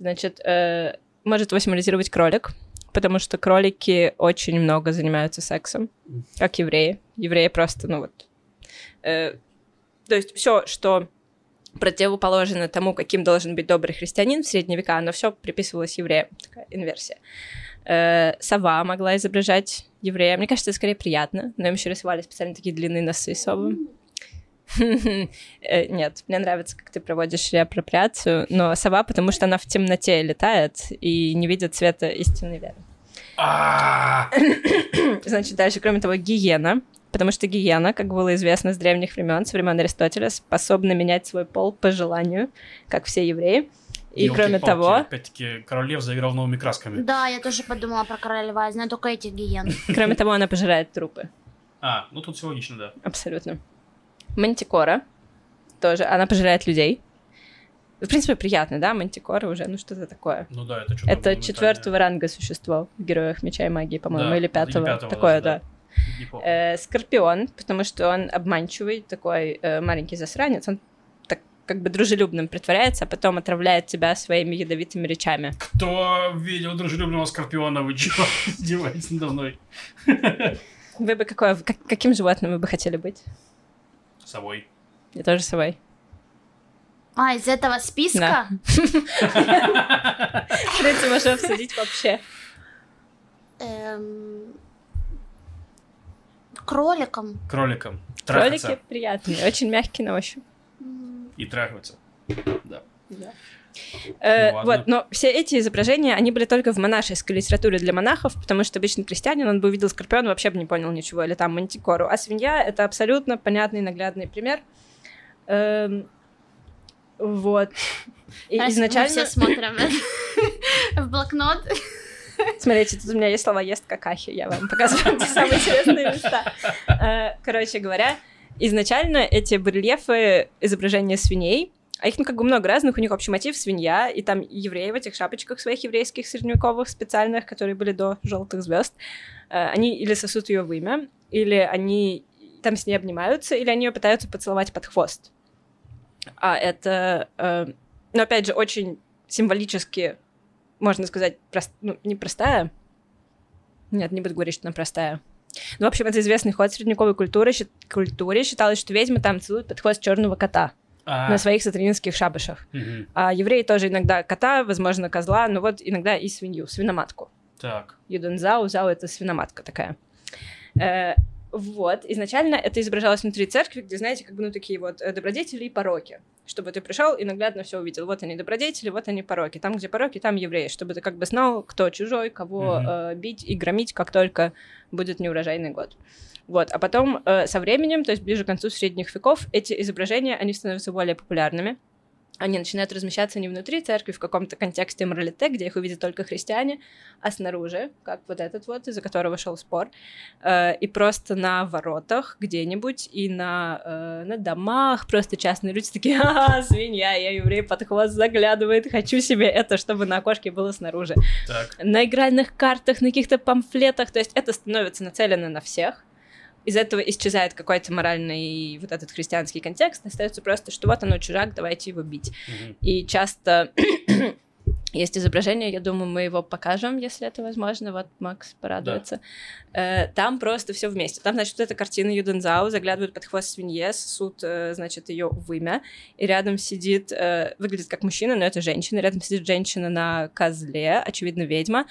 Значит, э, может его символизировать кролик, потому что кролики очень много занимаются сексом, как евреи. Евреи просто, ну вот... э, то есть все, что противоположно тому, каким должен быть добрый христианин в средние века, оно все приписывалось евреям. Такая инверсия. Э, сова могла изображать еврея. Мне кажется, это скорее приятно, но им еще рисовали специально такие длинные носы совы. Э, Нет, мне нравится, как ты проводишь реапроприацию, но сова, потому что она в темноте летает и не видит цвета истинной веры.
А,
Значит, дальше, кроме того, гиена, потому что гиена, как было известно с древних времен, с времен Аристотеля, способна менять свой пол по желанию, как все евреи. И кроме
Ёлки-палки,
того,
Опять-таки, королев заиграл новыми красками.
Да, я тоже подумала про короля льва, я знаю только этих гиен.
кроме того, она пожирает трупы.
А, ну тут все логично, да.
Абсолютно. Мантикора тоже, она пожирает людей. В принципе, приятно, да, мантикора уже, ну что-то такое.
Ну да, это что-то
Это четвертого ранга существо в Героях Меча и Магии, по-моему,
Да,
или пятого.
пятого
Такое,
даже,
да.
да.
Э, Скорпион, потому что он обманчивый, такой э, маленький засранец, он так как бы дружелюбным притворяется, а потом отравляет тебя своими ядовитыми речами.
Кто видел дружелюбного скорпиона? Вы чего издеваетесь надо мной?
Вы бы какое, как- каким животным вы бы хотели быть?
Совой.
Я тоже совой.
А, из этого списка?
В принципе, можно обсудить вообще.
Эм, Кроликом.
Кроликом.
Кролики приятные, очень мягкие на ощупь.
И трахаться. Да.
Э,
Ну ладно.
вот, но все эти изображения, они были только в монашеской литературе для монахов, потому что обычный крестьянин, он бы увидел скорпиона, вообще бы не понял ничего, или там мантикору. А свинья — это абсолютно понятный наглядный пример. Эм, вот. И
Раз мы
изначально...
все смотрим в блокнот.
Смотрите, тут у меня есть слова «ест какахи», я вам показываю те самые интересные места. Э, Короче говоря, изначально эти барельефы изображения свиней, а их ну, как бы много разных, у них общий мотив свинья, и там евреи в этих шапочках своих еврейских средневековых специальных, которые были до желтых звезд, э, они или сосут ее в имя, или они там с ней обнимаются, или они ее пытаются поцеловать под хвост. А это, э, ну, опять же, очень символически можно сказать, прост... ну, непростая. Нет, не буду говорить, что она простая. Ну, в общем, это известный ход средневековой культуры. Культуре считалось, что ведьмы там целуют под хвост черного кота
А,
на своих сатанинских шабашах.
мгм.
А евреи тоже иногда кота, возможно, козла, но вот иногда и свинью, свиноматку.
Так.
Юдензау, зау — это свиноматка такая. Э, вот, изначально это изображалось внутри церкви, где, знаете, как бы, ну, такие вот э, добродетели и пороки. Чтобы ты пришел и наглядно все увидел. Вот они добродетели, вот они пороки. Там, где пороки, там евреи. Чтобы ты как бы знал, кто чужой, кого
Мгм.
э, бить и громить, как только будет неурожайный год. Вот, а потом э, со временем, то есть ближе к концу средних веков, эти изображения, они становятся более популярными. Они начинают размещаться не внутри церкви, в каком-то контексте моралите, где их увидят только христиане, а снаружи, как вот этот вот, из-за которого шел спор, э, и просто на воротах где-нибудь, и на, э, на домах, просто частные люди такие, ага, свинья, я еврей, под хвост заглядывает, хочу себе это, чтобы на окошке было снаружи.
Так.
На игральных картах, на каких-то памфлетах, то есть это становится нацелено на всех, из этого исчезает какой-то моральный вот этот христианский контекст, остается просто, что вот оно чужак, давайте его бить.
Мгм.
И часто есть изображение, я думаю, мы его покажем, если это возможно. Вот Макс порадуется. Э, Там просто все вместе. Там, значит, вот эта картина Юдензау, заглядывают под хвост свинье, сосут, э, значит, ее в имя, и рядом сидит, э, выглядит как мужчина, но это женщина, рядом сидит женщина на козле, очевидно, ведьма,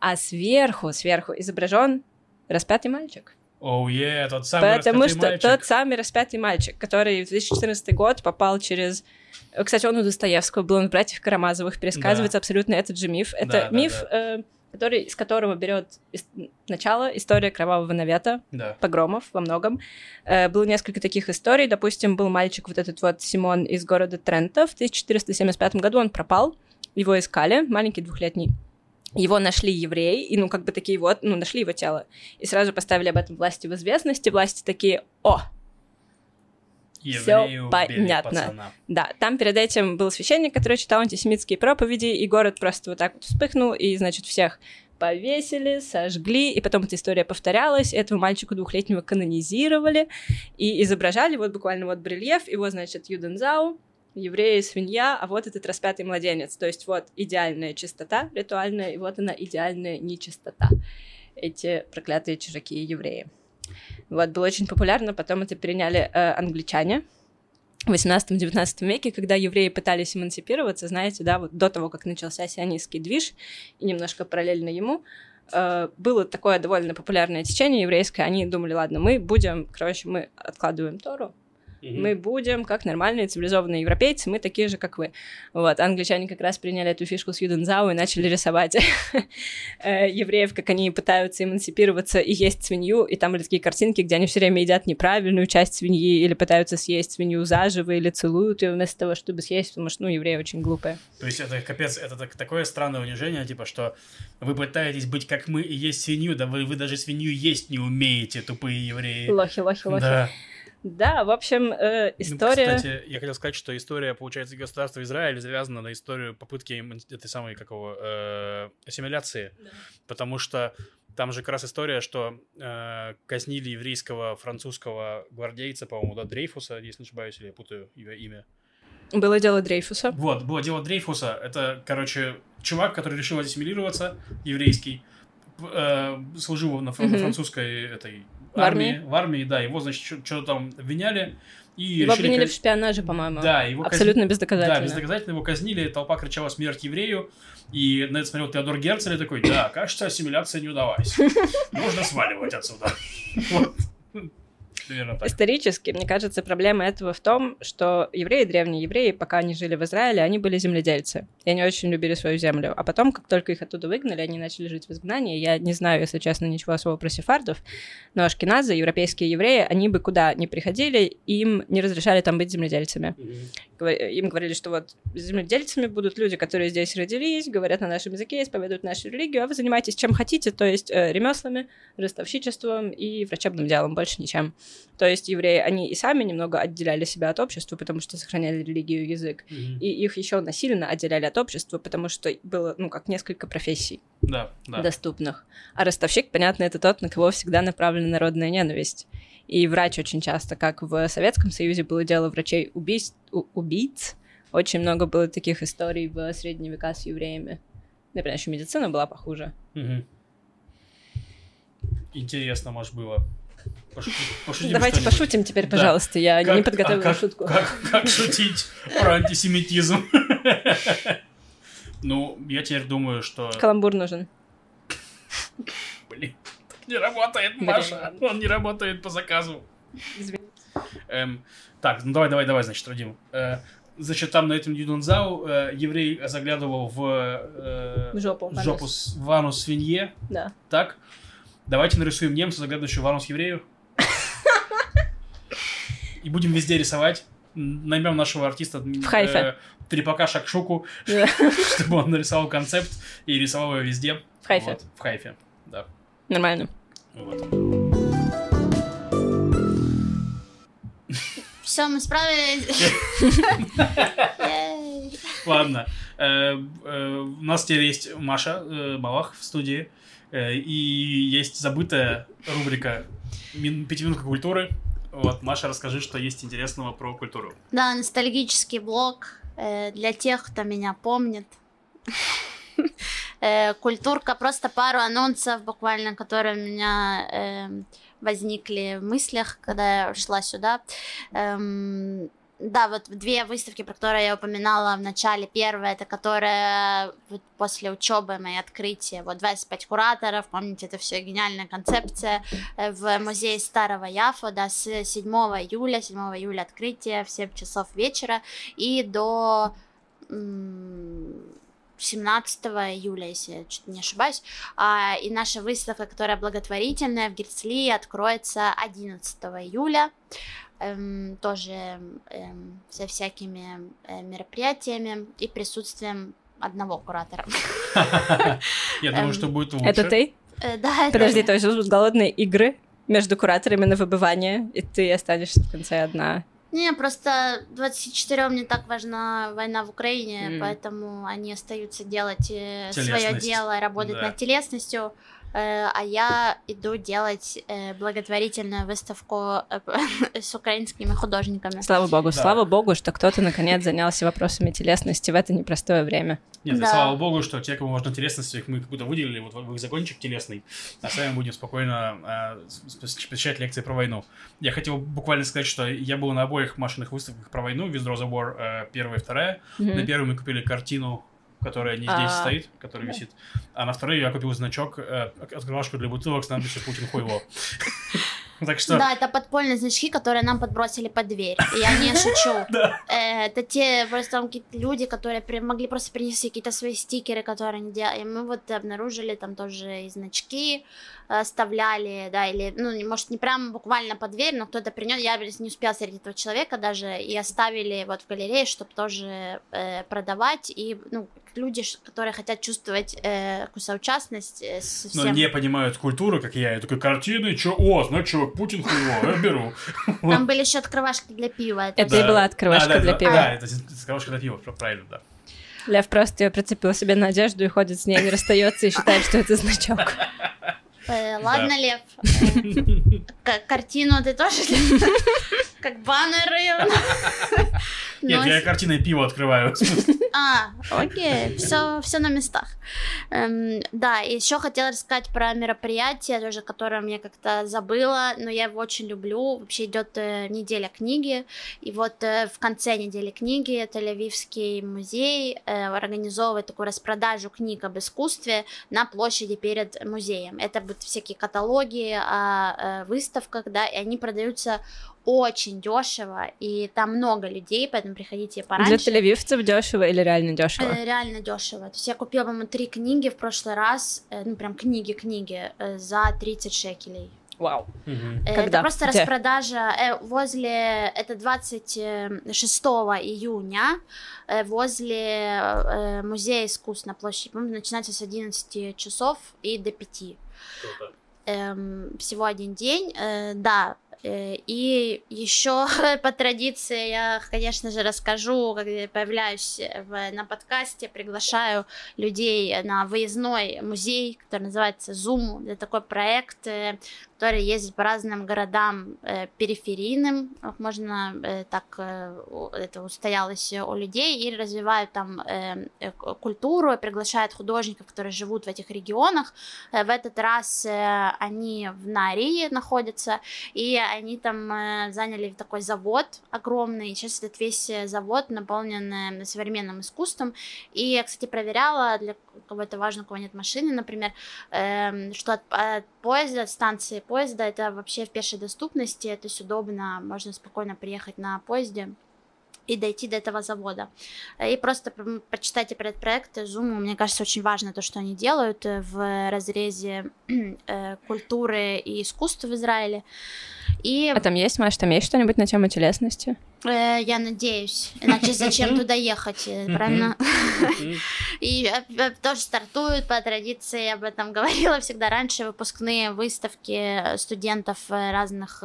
а сверху, сверху изображен распятый мальчик.
Оу, е, тот самый
Потому что
мальчик.
тот самый распятый мальчик, который в 2014 год попал через... Кстати, он у Достоевского был, он в «Братьев Карамазовых» пересказывается абсолютно этот же миф. Это
Да, да,
миф, э, который, из которого берет начало история Кровавого Навета,
Да.
погромов во многом. Э, было несколько таких историй. Допустим, был мальчик вот этот вот Симон из города Трента. В 1475 году он пропал. Его искали, маленький двухлетний. Его нашли евреи, и, ну, как бы такие вот, ну, нашли его тело. И сразу поставили об этом власти в известность, и власти такие, о,
убили
понятно.
пацана.
да, там перед этим был священник, который читал антисемитские проповеди, и город просто вот так вот вспыхнул, и, значит, всех повесили, сожгли, и потом эта история повторялась, этого мальчику двухлетнего канонизировали, и изображали вот буквально вот барельеф, его, значит, Юдензау, евреи, свинья, а вот этот распятый младенец. То есть вот идеальная чистота ритуальная, и вот она идеальная нечистота. Эти проклятые чужаки евреи. Вот, было очень популярно, потом это переняли э, англичане в 18-19 веке, когда евреи пытались эмансипироваться, знаете, да, вот до того, как начался сионистский движ, и немножко параллельно ему, э, было такое довольно популярное течение еврейское, они думали, ладно, мы будем, короче, мы откладываем Тору,
Мгм.
мы будем как нормальные цивилизованные европейцы, мы такие же, как вы. Вот, англичане как раз приняли эту фишку с Юдензау и начали рисовать э, евреев, как они пытаются эмансипироваться и есть свинью, и там были такие картинки, где они все время едят неправильную часть свиньи или пытаются съесть свинью заживо или целуют ее вместо того, чтобы съесть, потому что, ну, евреи очень глупые.
То есть это капец, это так- такое странное унижение, типа, что вы пытаетесь быть как мы и есть свинью, да вы, вы даже свинью есть не умеете, тупые евреи.
Лохи, лохи, лохи.
Да.
Да, в общем, э,
Ну,
история...
кстати, я хотел сказать, что история, получается, государства Израиль завязана на историю попытки этой самой, какого, э, ассимиляции. Потому что там же как раз история, что э, казнили еврейского французского гвардейца, по-моему, да, Дрейфуса, если не ошибаюсь, или я путаю его имя.
Было дело Дрейфуса.
Вот, было дело Дрейфуса. Это, короче, чувак, который решил ассимилироваться, еврейский, э, служил на фран-
Мгм.
французской этой
В армии.
В армии, да. Его, значит, что-то там обвиняли. И
Его
решили
обвинили в шпионаже, по-моему.
Да, его казни-
Абсолютно
Да,
бездоказательно.
бездоказательно его казнили, толпа кричала «Смерть еврею!» И на это смотрел Теодор Герцель и такой «Да, кажется, ассимиляция не удалась. Нужно сваливать отсюда». Вот. Примерно так.
Исторически, мне кажется, проблема этого в том, что евреи, древние евреи, пока они жили в Израиле, они были земледельцы. И они очень любили свою землю. А потом, как только их оттуда выгнали, они начали жить в изгнании. Я не знаю, если честно, ничего особо про сефардов, но ашкеназы, европейские евреи, они бы куда ни приходили, им не разрешали там быть земледельцами. Говор- Им говорили, что вот земледельцами будут люди, которые здесь родились, говорят на нашем языке, исповедуют нашу религию, а вы занимаетесь чем хотите, то есть э, ремеслами, ростовщичеством и врачебным делом, больше ничем. То есть евреи, они и сами немного отделяли себя от общества, потому что сохраняли религию и язык,
Мгм.
и их еще насильно отделяли от общества, потому что было, ну, как несколько профессий
Да, да.
доступных. А ростовщик, понятно, это тот, на кого всегда направлена народная ненависть. И врач очень часто, как в Советском Союзе было дело врачей убийц, у- убийц, очень много было таких историй в средние века с евреями. Например, еще медицина была похуже.
Интересно, может, было. Пошу- пошутим
Давайте пошутим теперь,
Да.
пожалуйста. Я
Как-
не подготовила
а как,
шутку.
Как, как шутить про антисемитизм? Ну, я теперь думаю, что...
Каламбур нужен.
Блин, не работает. Маша. Он не работает по заказу.
Извини.
Эм, так, ну давай, давай, давай, значит, Радим. Э, значит, там на этом Юдунзау э, еврей заглядывал в, э,
В жопу.
в жопу с- в анус свинье,
Да.
так? Давайте нарисуем немца, заглядывающего в анус еврею. И будем везде рисовать. Наймем нашего артиста в
Хайфе.
Трепака Шакшуку,
Да.
чтобы он нарисовал концепт и рисовал его везде.
В Хайфе.
Вот, в Хайфе, да.
Нормально.
Вот.
Все, мы справились.
Ладно. Э, э, У нас теперь есть Маша э, Малах в студии. И есть забытая рубрика «Мин- «Пятиминутка культуры». Вот, Маша, расскажи, что есть интересного про культуру.
Да, ностальгический блог для тех, кто меня помнит. Культурка, просто пару анонсов буквально, которые у меня эм, возникли в мыслях, когда я шла сюда. Эм, Да, вот две выставки, про которые я упоминала в начале. Первая, это которая вот после учебы моей открытие. Вот 25 кураторов, помните, это все гениальная концепция э, в музее Старого Яфа, да, с 7 июля, 7 июля открытие в 7 часов вечера и до 17 июля, если я чуть не ошибаюсь. А, и наша выставка, которая благотворительная в Герцли, откроется 11 июля. Эм, тоже эм, со всякими э, мероприятиями и присутствием одного куратора.
Я думаю,
Эм,
что будет лучше.
Это ты?
Э, Да,
Подожди, то есть будут голодные игры между кураторами на выбывание, и ты останешься в конце одна.
Не, просто 24 не так важна война в Украине,
М.
поэтому они остаются делать свое
Телесность.
дело, работать
Да.
над телесностью, э, а я иду делать э, благотворительную выставку э, с украинскими художниками.
Слава богу,
Да.
слава богу, что кто-то наконец занялся вопросами телесности в это непростое время.
Нет,
Да.
слава богу, что те, кому важна телесность, их мы как будто выделили вот в их закончик телесный, а сами будем спокойно э, посещать лекции про войну. Я хотел буквально сказать, что я был на обоих машинных выставках про войну, Виздро забор э, первая и вторая.
Мгм.
На первой мы купили картину, которая не здесь
А.
стоит, которая висит. А на второй я купил значок, э, открывашку для бутылок с надписью «Путин хуйло». Так что...
Да, это подпольные значки, которые нам подбросили под дверь. И я не шучу. Э, Это те просто там какие-то люди, которые могли просто принести какие-то свои стикеры, которые они делали. И мы вот обнаружили там тоже и значки э, оставляли, да, или, ну, может, не прямо буквально под дверь, но кто-то принес, я не успела встретить этого человека даже, и оставили вот в галерее, чтобы тоже э, продавать, и, ну, люди, которые хотят чувствовать э, какую соучастность э, с
Но не понимают культуру, как я. Я такой, картины, чё? О, значит, чувак, Путин хуйло, я беру.
Там были еще открывашки для пива. Это
и была открывашка
да,
для
да,
пива.
Да, это открывашка для пива, правильно, да.
Лев просто ее прицепил себе на одежду и ходит с ней, не расстается и считает, что это значок.
Э, Ладно, Лев. э, Картину ты тоже как баннеры.
Нет, я картиной пиво открываю.
А, окей, все, все на местах. Эм, да, еще хотела рассказать про мероприятие, тоже, которое я как-то забыла, но я его очень люблю. Вообще идет э, неделя книги, и вот э, в конце недели книги Тель-Авивский музей э, организовывает такую распродажу книг об искусстве на площади перед музеем. Это будут всякие каталоги о э, выставках, да, и они продаются очень дешево, и там много людей, поэтому приходите пораньше.
Для телевивцев дешево или реально дешево?
Э, Реально дешево. То есть я купила, по-моему, три книги в прошлый раз, э, ну прям книги-книги, э, за 30 шекелей.
Вау.
Мгм.
Э,
Когда?
Это просто
Где?
распродажа э, возле, это 26 июня, э, возле э, музея искусств на площади, по-моему, начинается с 11 часов и до 5
Круто.
эм, всего один день, э, да. Э, И еще по традиции я, конечно же, расскажу, когда я появляюсь в- на подкасте, приглашаю людей на выездной музей, который называется Zoom. Это такой проект, э, который ездит по разным городам э, периферийным, можно э, так э, это устоялось у людей, и развивают там э, э, культуру, приглашают художников, которые живут в этих регионах. Э, В этот раз э, они в Нарии находятся, и они там э, заняли такой завод огромный. Сейчас этот весь э, завод наполнен э, современным искусством. И я, кстати, проверяла, для кого это важно, у кого нет машины, например, эм, что от, от поезда, от станции поезда, это вообще в пешей доступности, то есть удобно, можно спокойно приехать на поезде и дойти до этого завода. И просто почитайте проект Zoom. Мне кажется, очень важно то, что они делают э, в разрезе э, культуры и искусства в Израиле. И
А там есть, Маш, там есть что-нибудь на тему телесности?
Э, я надеюсь, иначе зачем туда ехать, э, правильно? И э, тоже стартуют по традиции, я об этом говорила всегда раньше, выпускные выставки студентов разных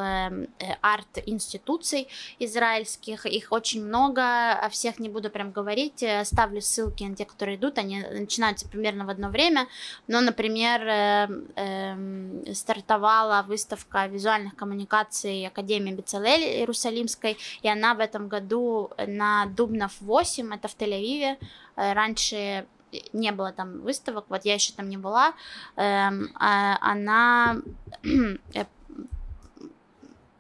арт-институций израильских. Их очень много, о всех не буду прям говорить, оставлю ссылки на те, которые идут, они начинаются примерно в одно время. Но, например, стартовала выставка визуальных коммуникаций Академии Бецалель Иерусалимской, и она в этом году на Дубнов 8, это в Тель-Авиве, Э, раньше не было там выставок, вот я еще там не была, Эм, а- она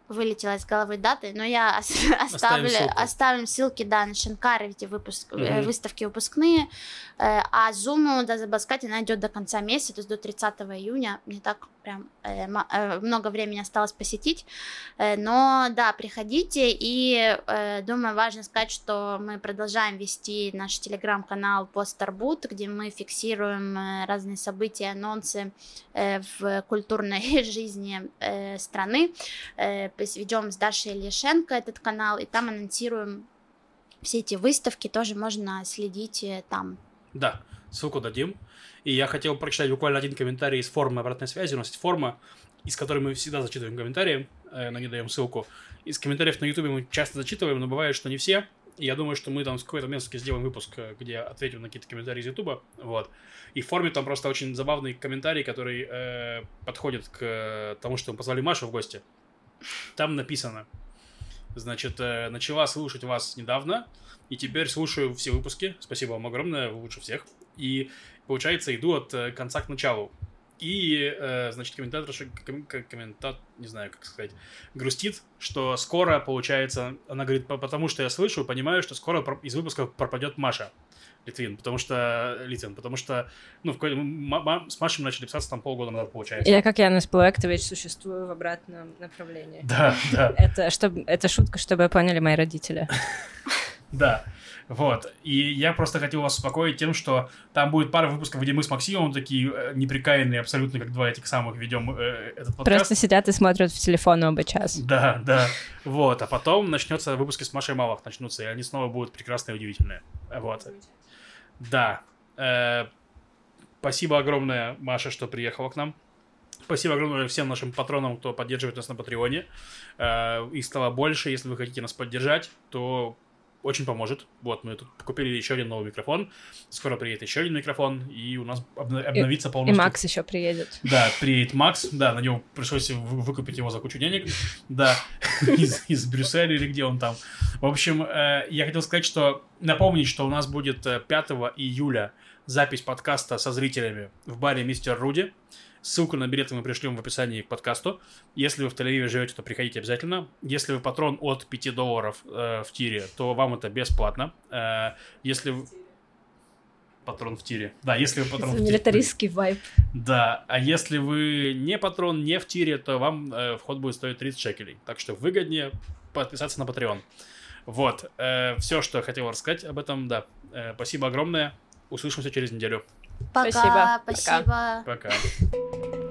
вылетела из головы даты, но я ос- оставлю,
ссылку.
оставим ссылки, да, на Шенкар, эти выпуск,
Мгм.
выставки выпускные, Э, а Zoom до Забаскати она идет до конца месяца, то есть до 30 июня, не так прям э, э, много времени осталось посетить, Э, но да, приходите, и думаю, важно сказать, что мы продолжаем вести наш телеграм-канал Постарбут, где мы фиксируем разные события, анонсы в культурной жизни страны, ведем с Дашей Ильяшенко этот канал, и там анонсируем все эти выставки, тоже можно следить там.
Да, ссылку дадим. И я хотел прочитать буквально один комментарий из формы обратной связи. У нас есть форма, из которой мы всегда зачитываем комментарии, э, на ней даем ссылку. Из комментариев на Ютубе мы часто зачитываем, но бывает, что не все. И я думаю, что мы там с какой-то место сделаем выпуск, э, где ответим на какие-то комментарии из Ютуба. Вот. И в форме там просто очень забавный комментарий, который э, подходит к э, тому, что мы позвали Машу в гости. Там написано, значит, э, начала слушать вас недавно, и теперь слушаю все выпуски. Спасибо вам огромное, вы лучше всех. И, получается, иду от э, конца к началу. И, э, значит, комментатор, комментат, не знаю, как сказать, грустит, что скоро, получается, она говорит, «По- потому что я слышу, понимаю, что скоро из выпуска пропадет Маша Литвин, потому что, Литвин, потому что, ну, в м- с Машей мы начали писаться там полгода назад, получается.
Я, как Янус Плуэктович, существую в обратном направлении.
Да, да.
Это, чтобы, это шутка, чтобы поняли мои родители.
Да, вот. И я просто хотел вас успокоить тем, что там будет пара выпусков, где мы с Максимом такие э, неприкаянные, абсолютно как два этих самых ведем э, этот подкаст.
Просто сидят и смотрят в телефон оба час.
Да, да. Вот. А потом начнется выпуски с Машей Малых начнутся, и они снова будут прекрасные и удивительные. Вот. Да. Э, спасибо огромное, Маша, что приехала к нам. Спасибо огромное всем нашим патронам, кто поддерживает нас на Патреоне. Э, их стало больше. Если вы хотите нас поддержать, то очень поможет. Вот, мы тут купили еще один новый микрофон, скоро приедет еще один микрофон, и у нас обно- обновится
И
полностью.
Макс еще приедет.
Да, приедет Макс, да, на него пришлось вы- выкупить его за кучу денег, да, из, из Брюсселя или где он там. В общем, э, я хотел сказать, что напомнить, что у нас будет э, 5 июля запись подкаста со зрителями в баре Мистер Руди. Ссылку на билеты мы пришлем в описании к подкасту. Если вы в Тель-Авиве живете, то приходите обязательно. Если вы патрон от 5 долларов э, в тире, то вам это бесплатно. Э, если вы... Патрон в тире. Да, если вы патрон в тире.
Милитаристский вайб.
Да, а если вы не патрон, не в тире, то вам э, вход будет стоить 30 шекелей. Так что выгоднее подписаться на Patreon. Вот, все, что я хотел рассказать об этом, да. Э, спасибо огромное. Услышимся через неделю.
Пока.
Спасибо. Пока.
Пока.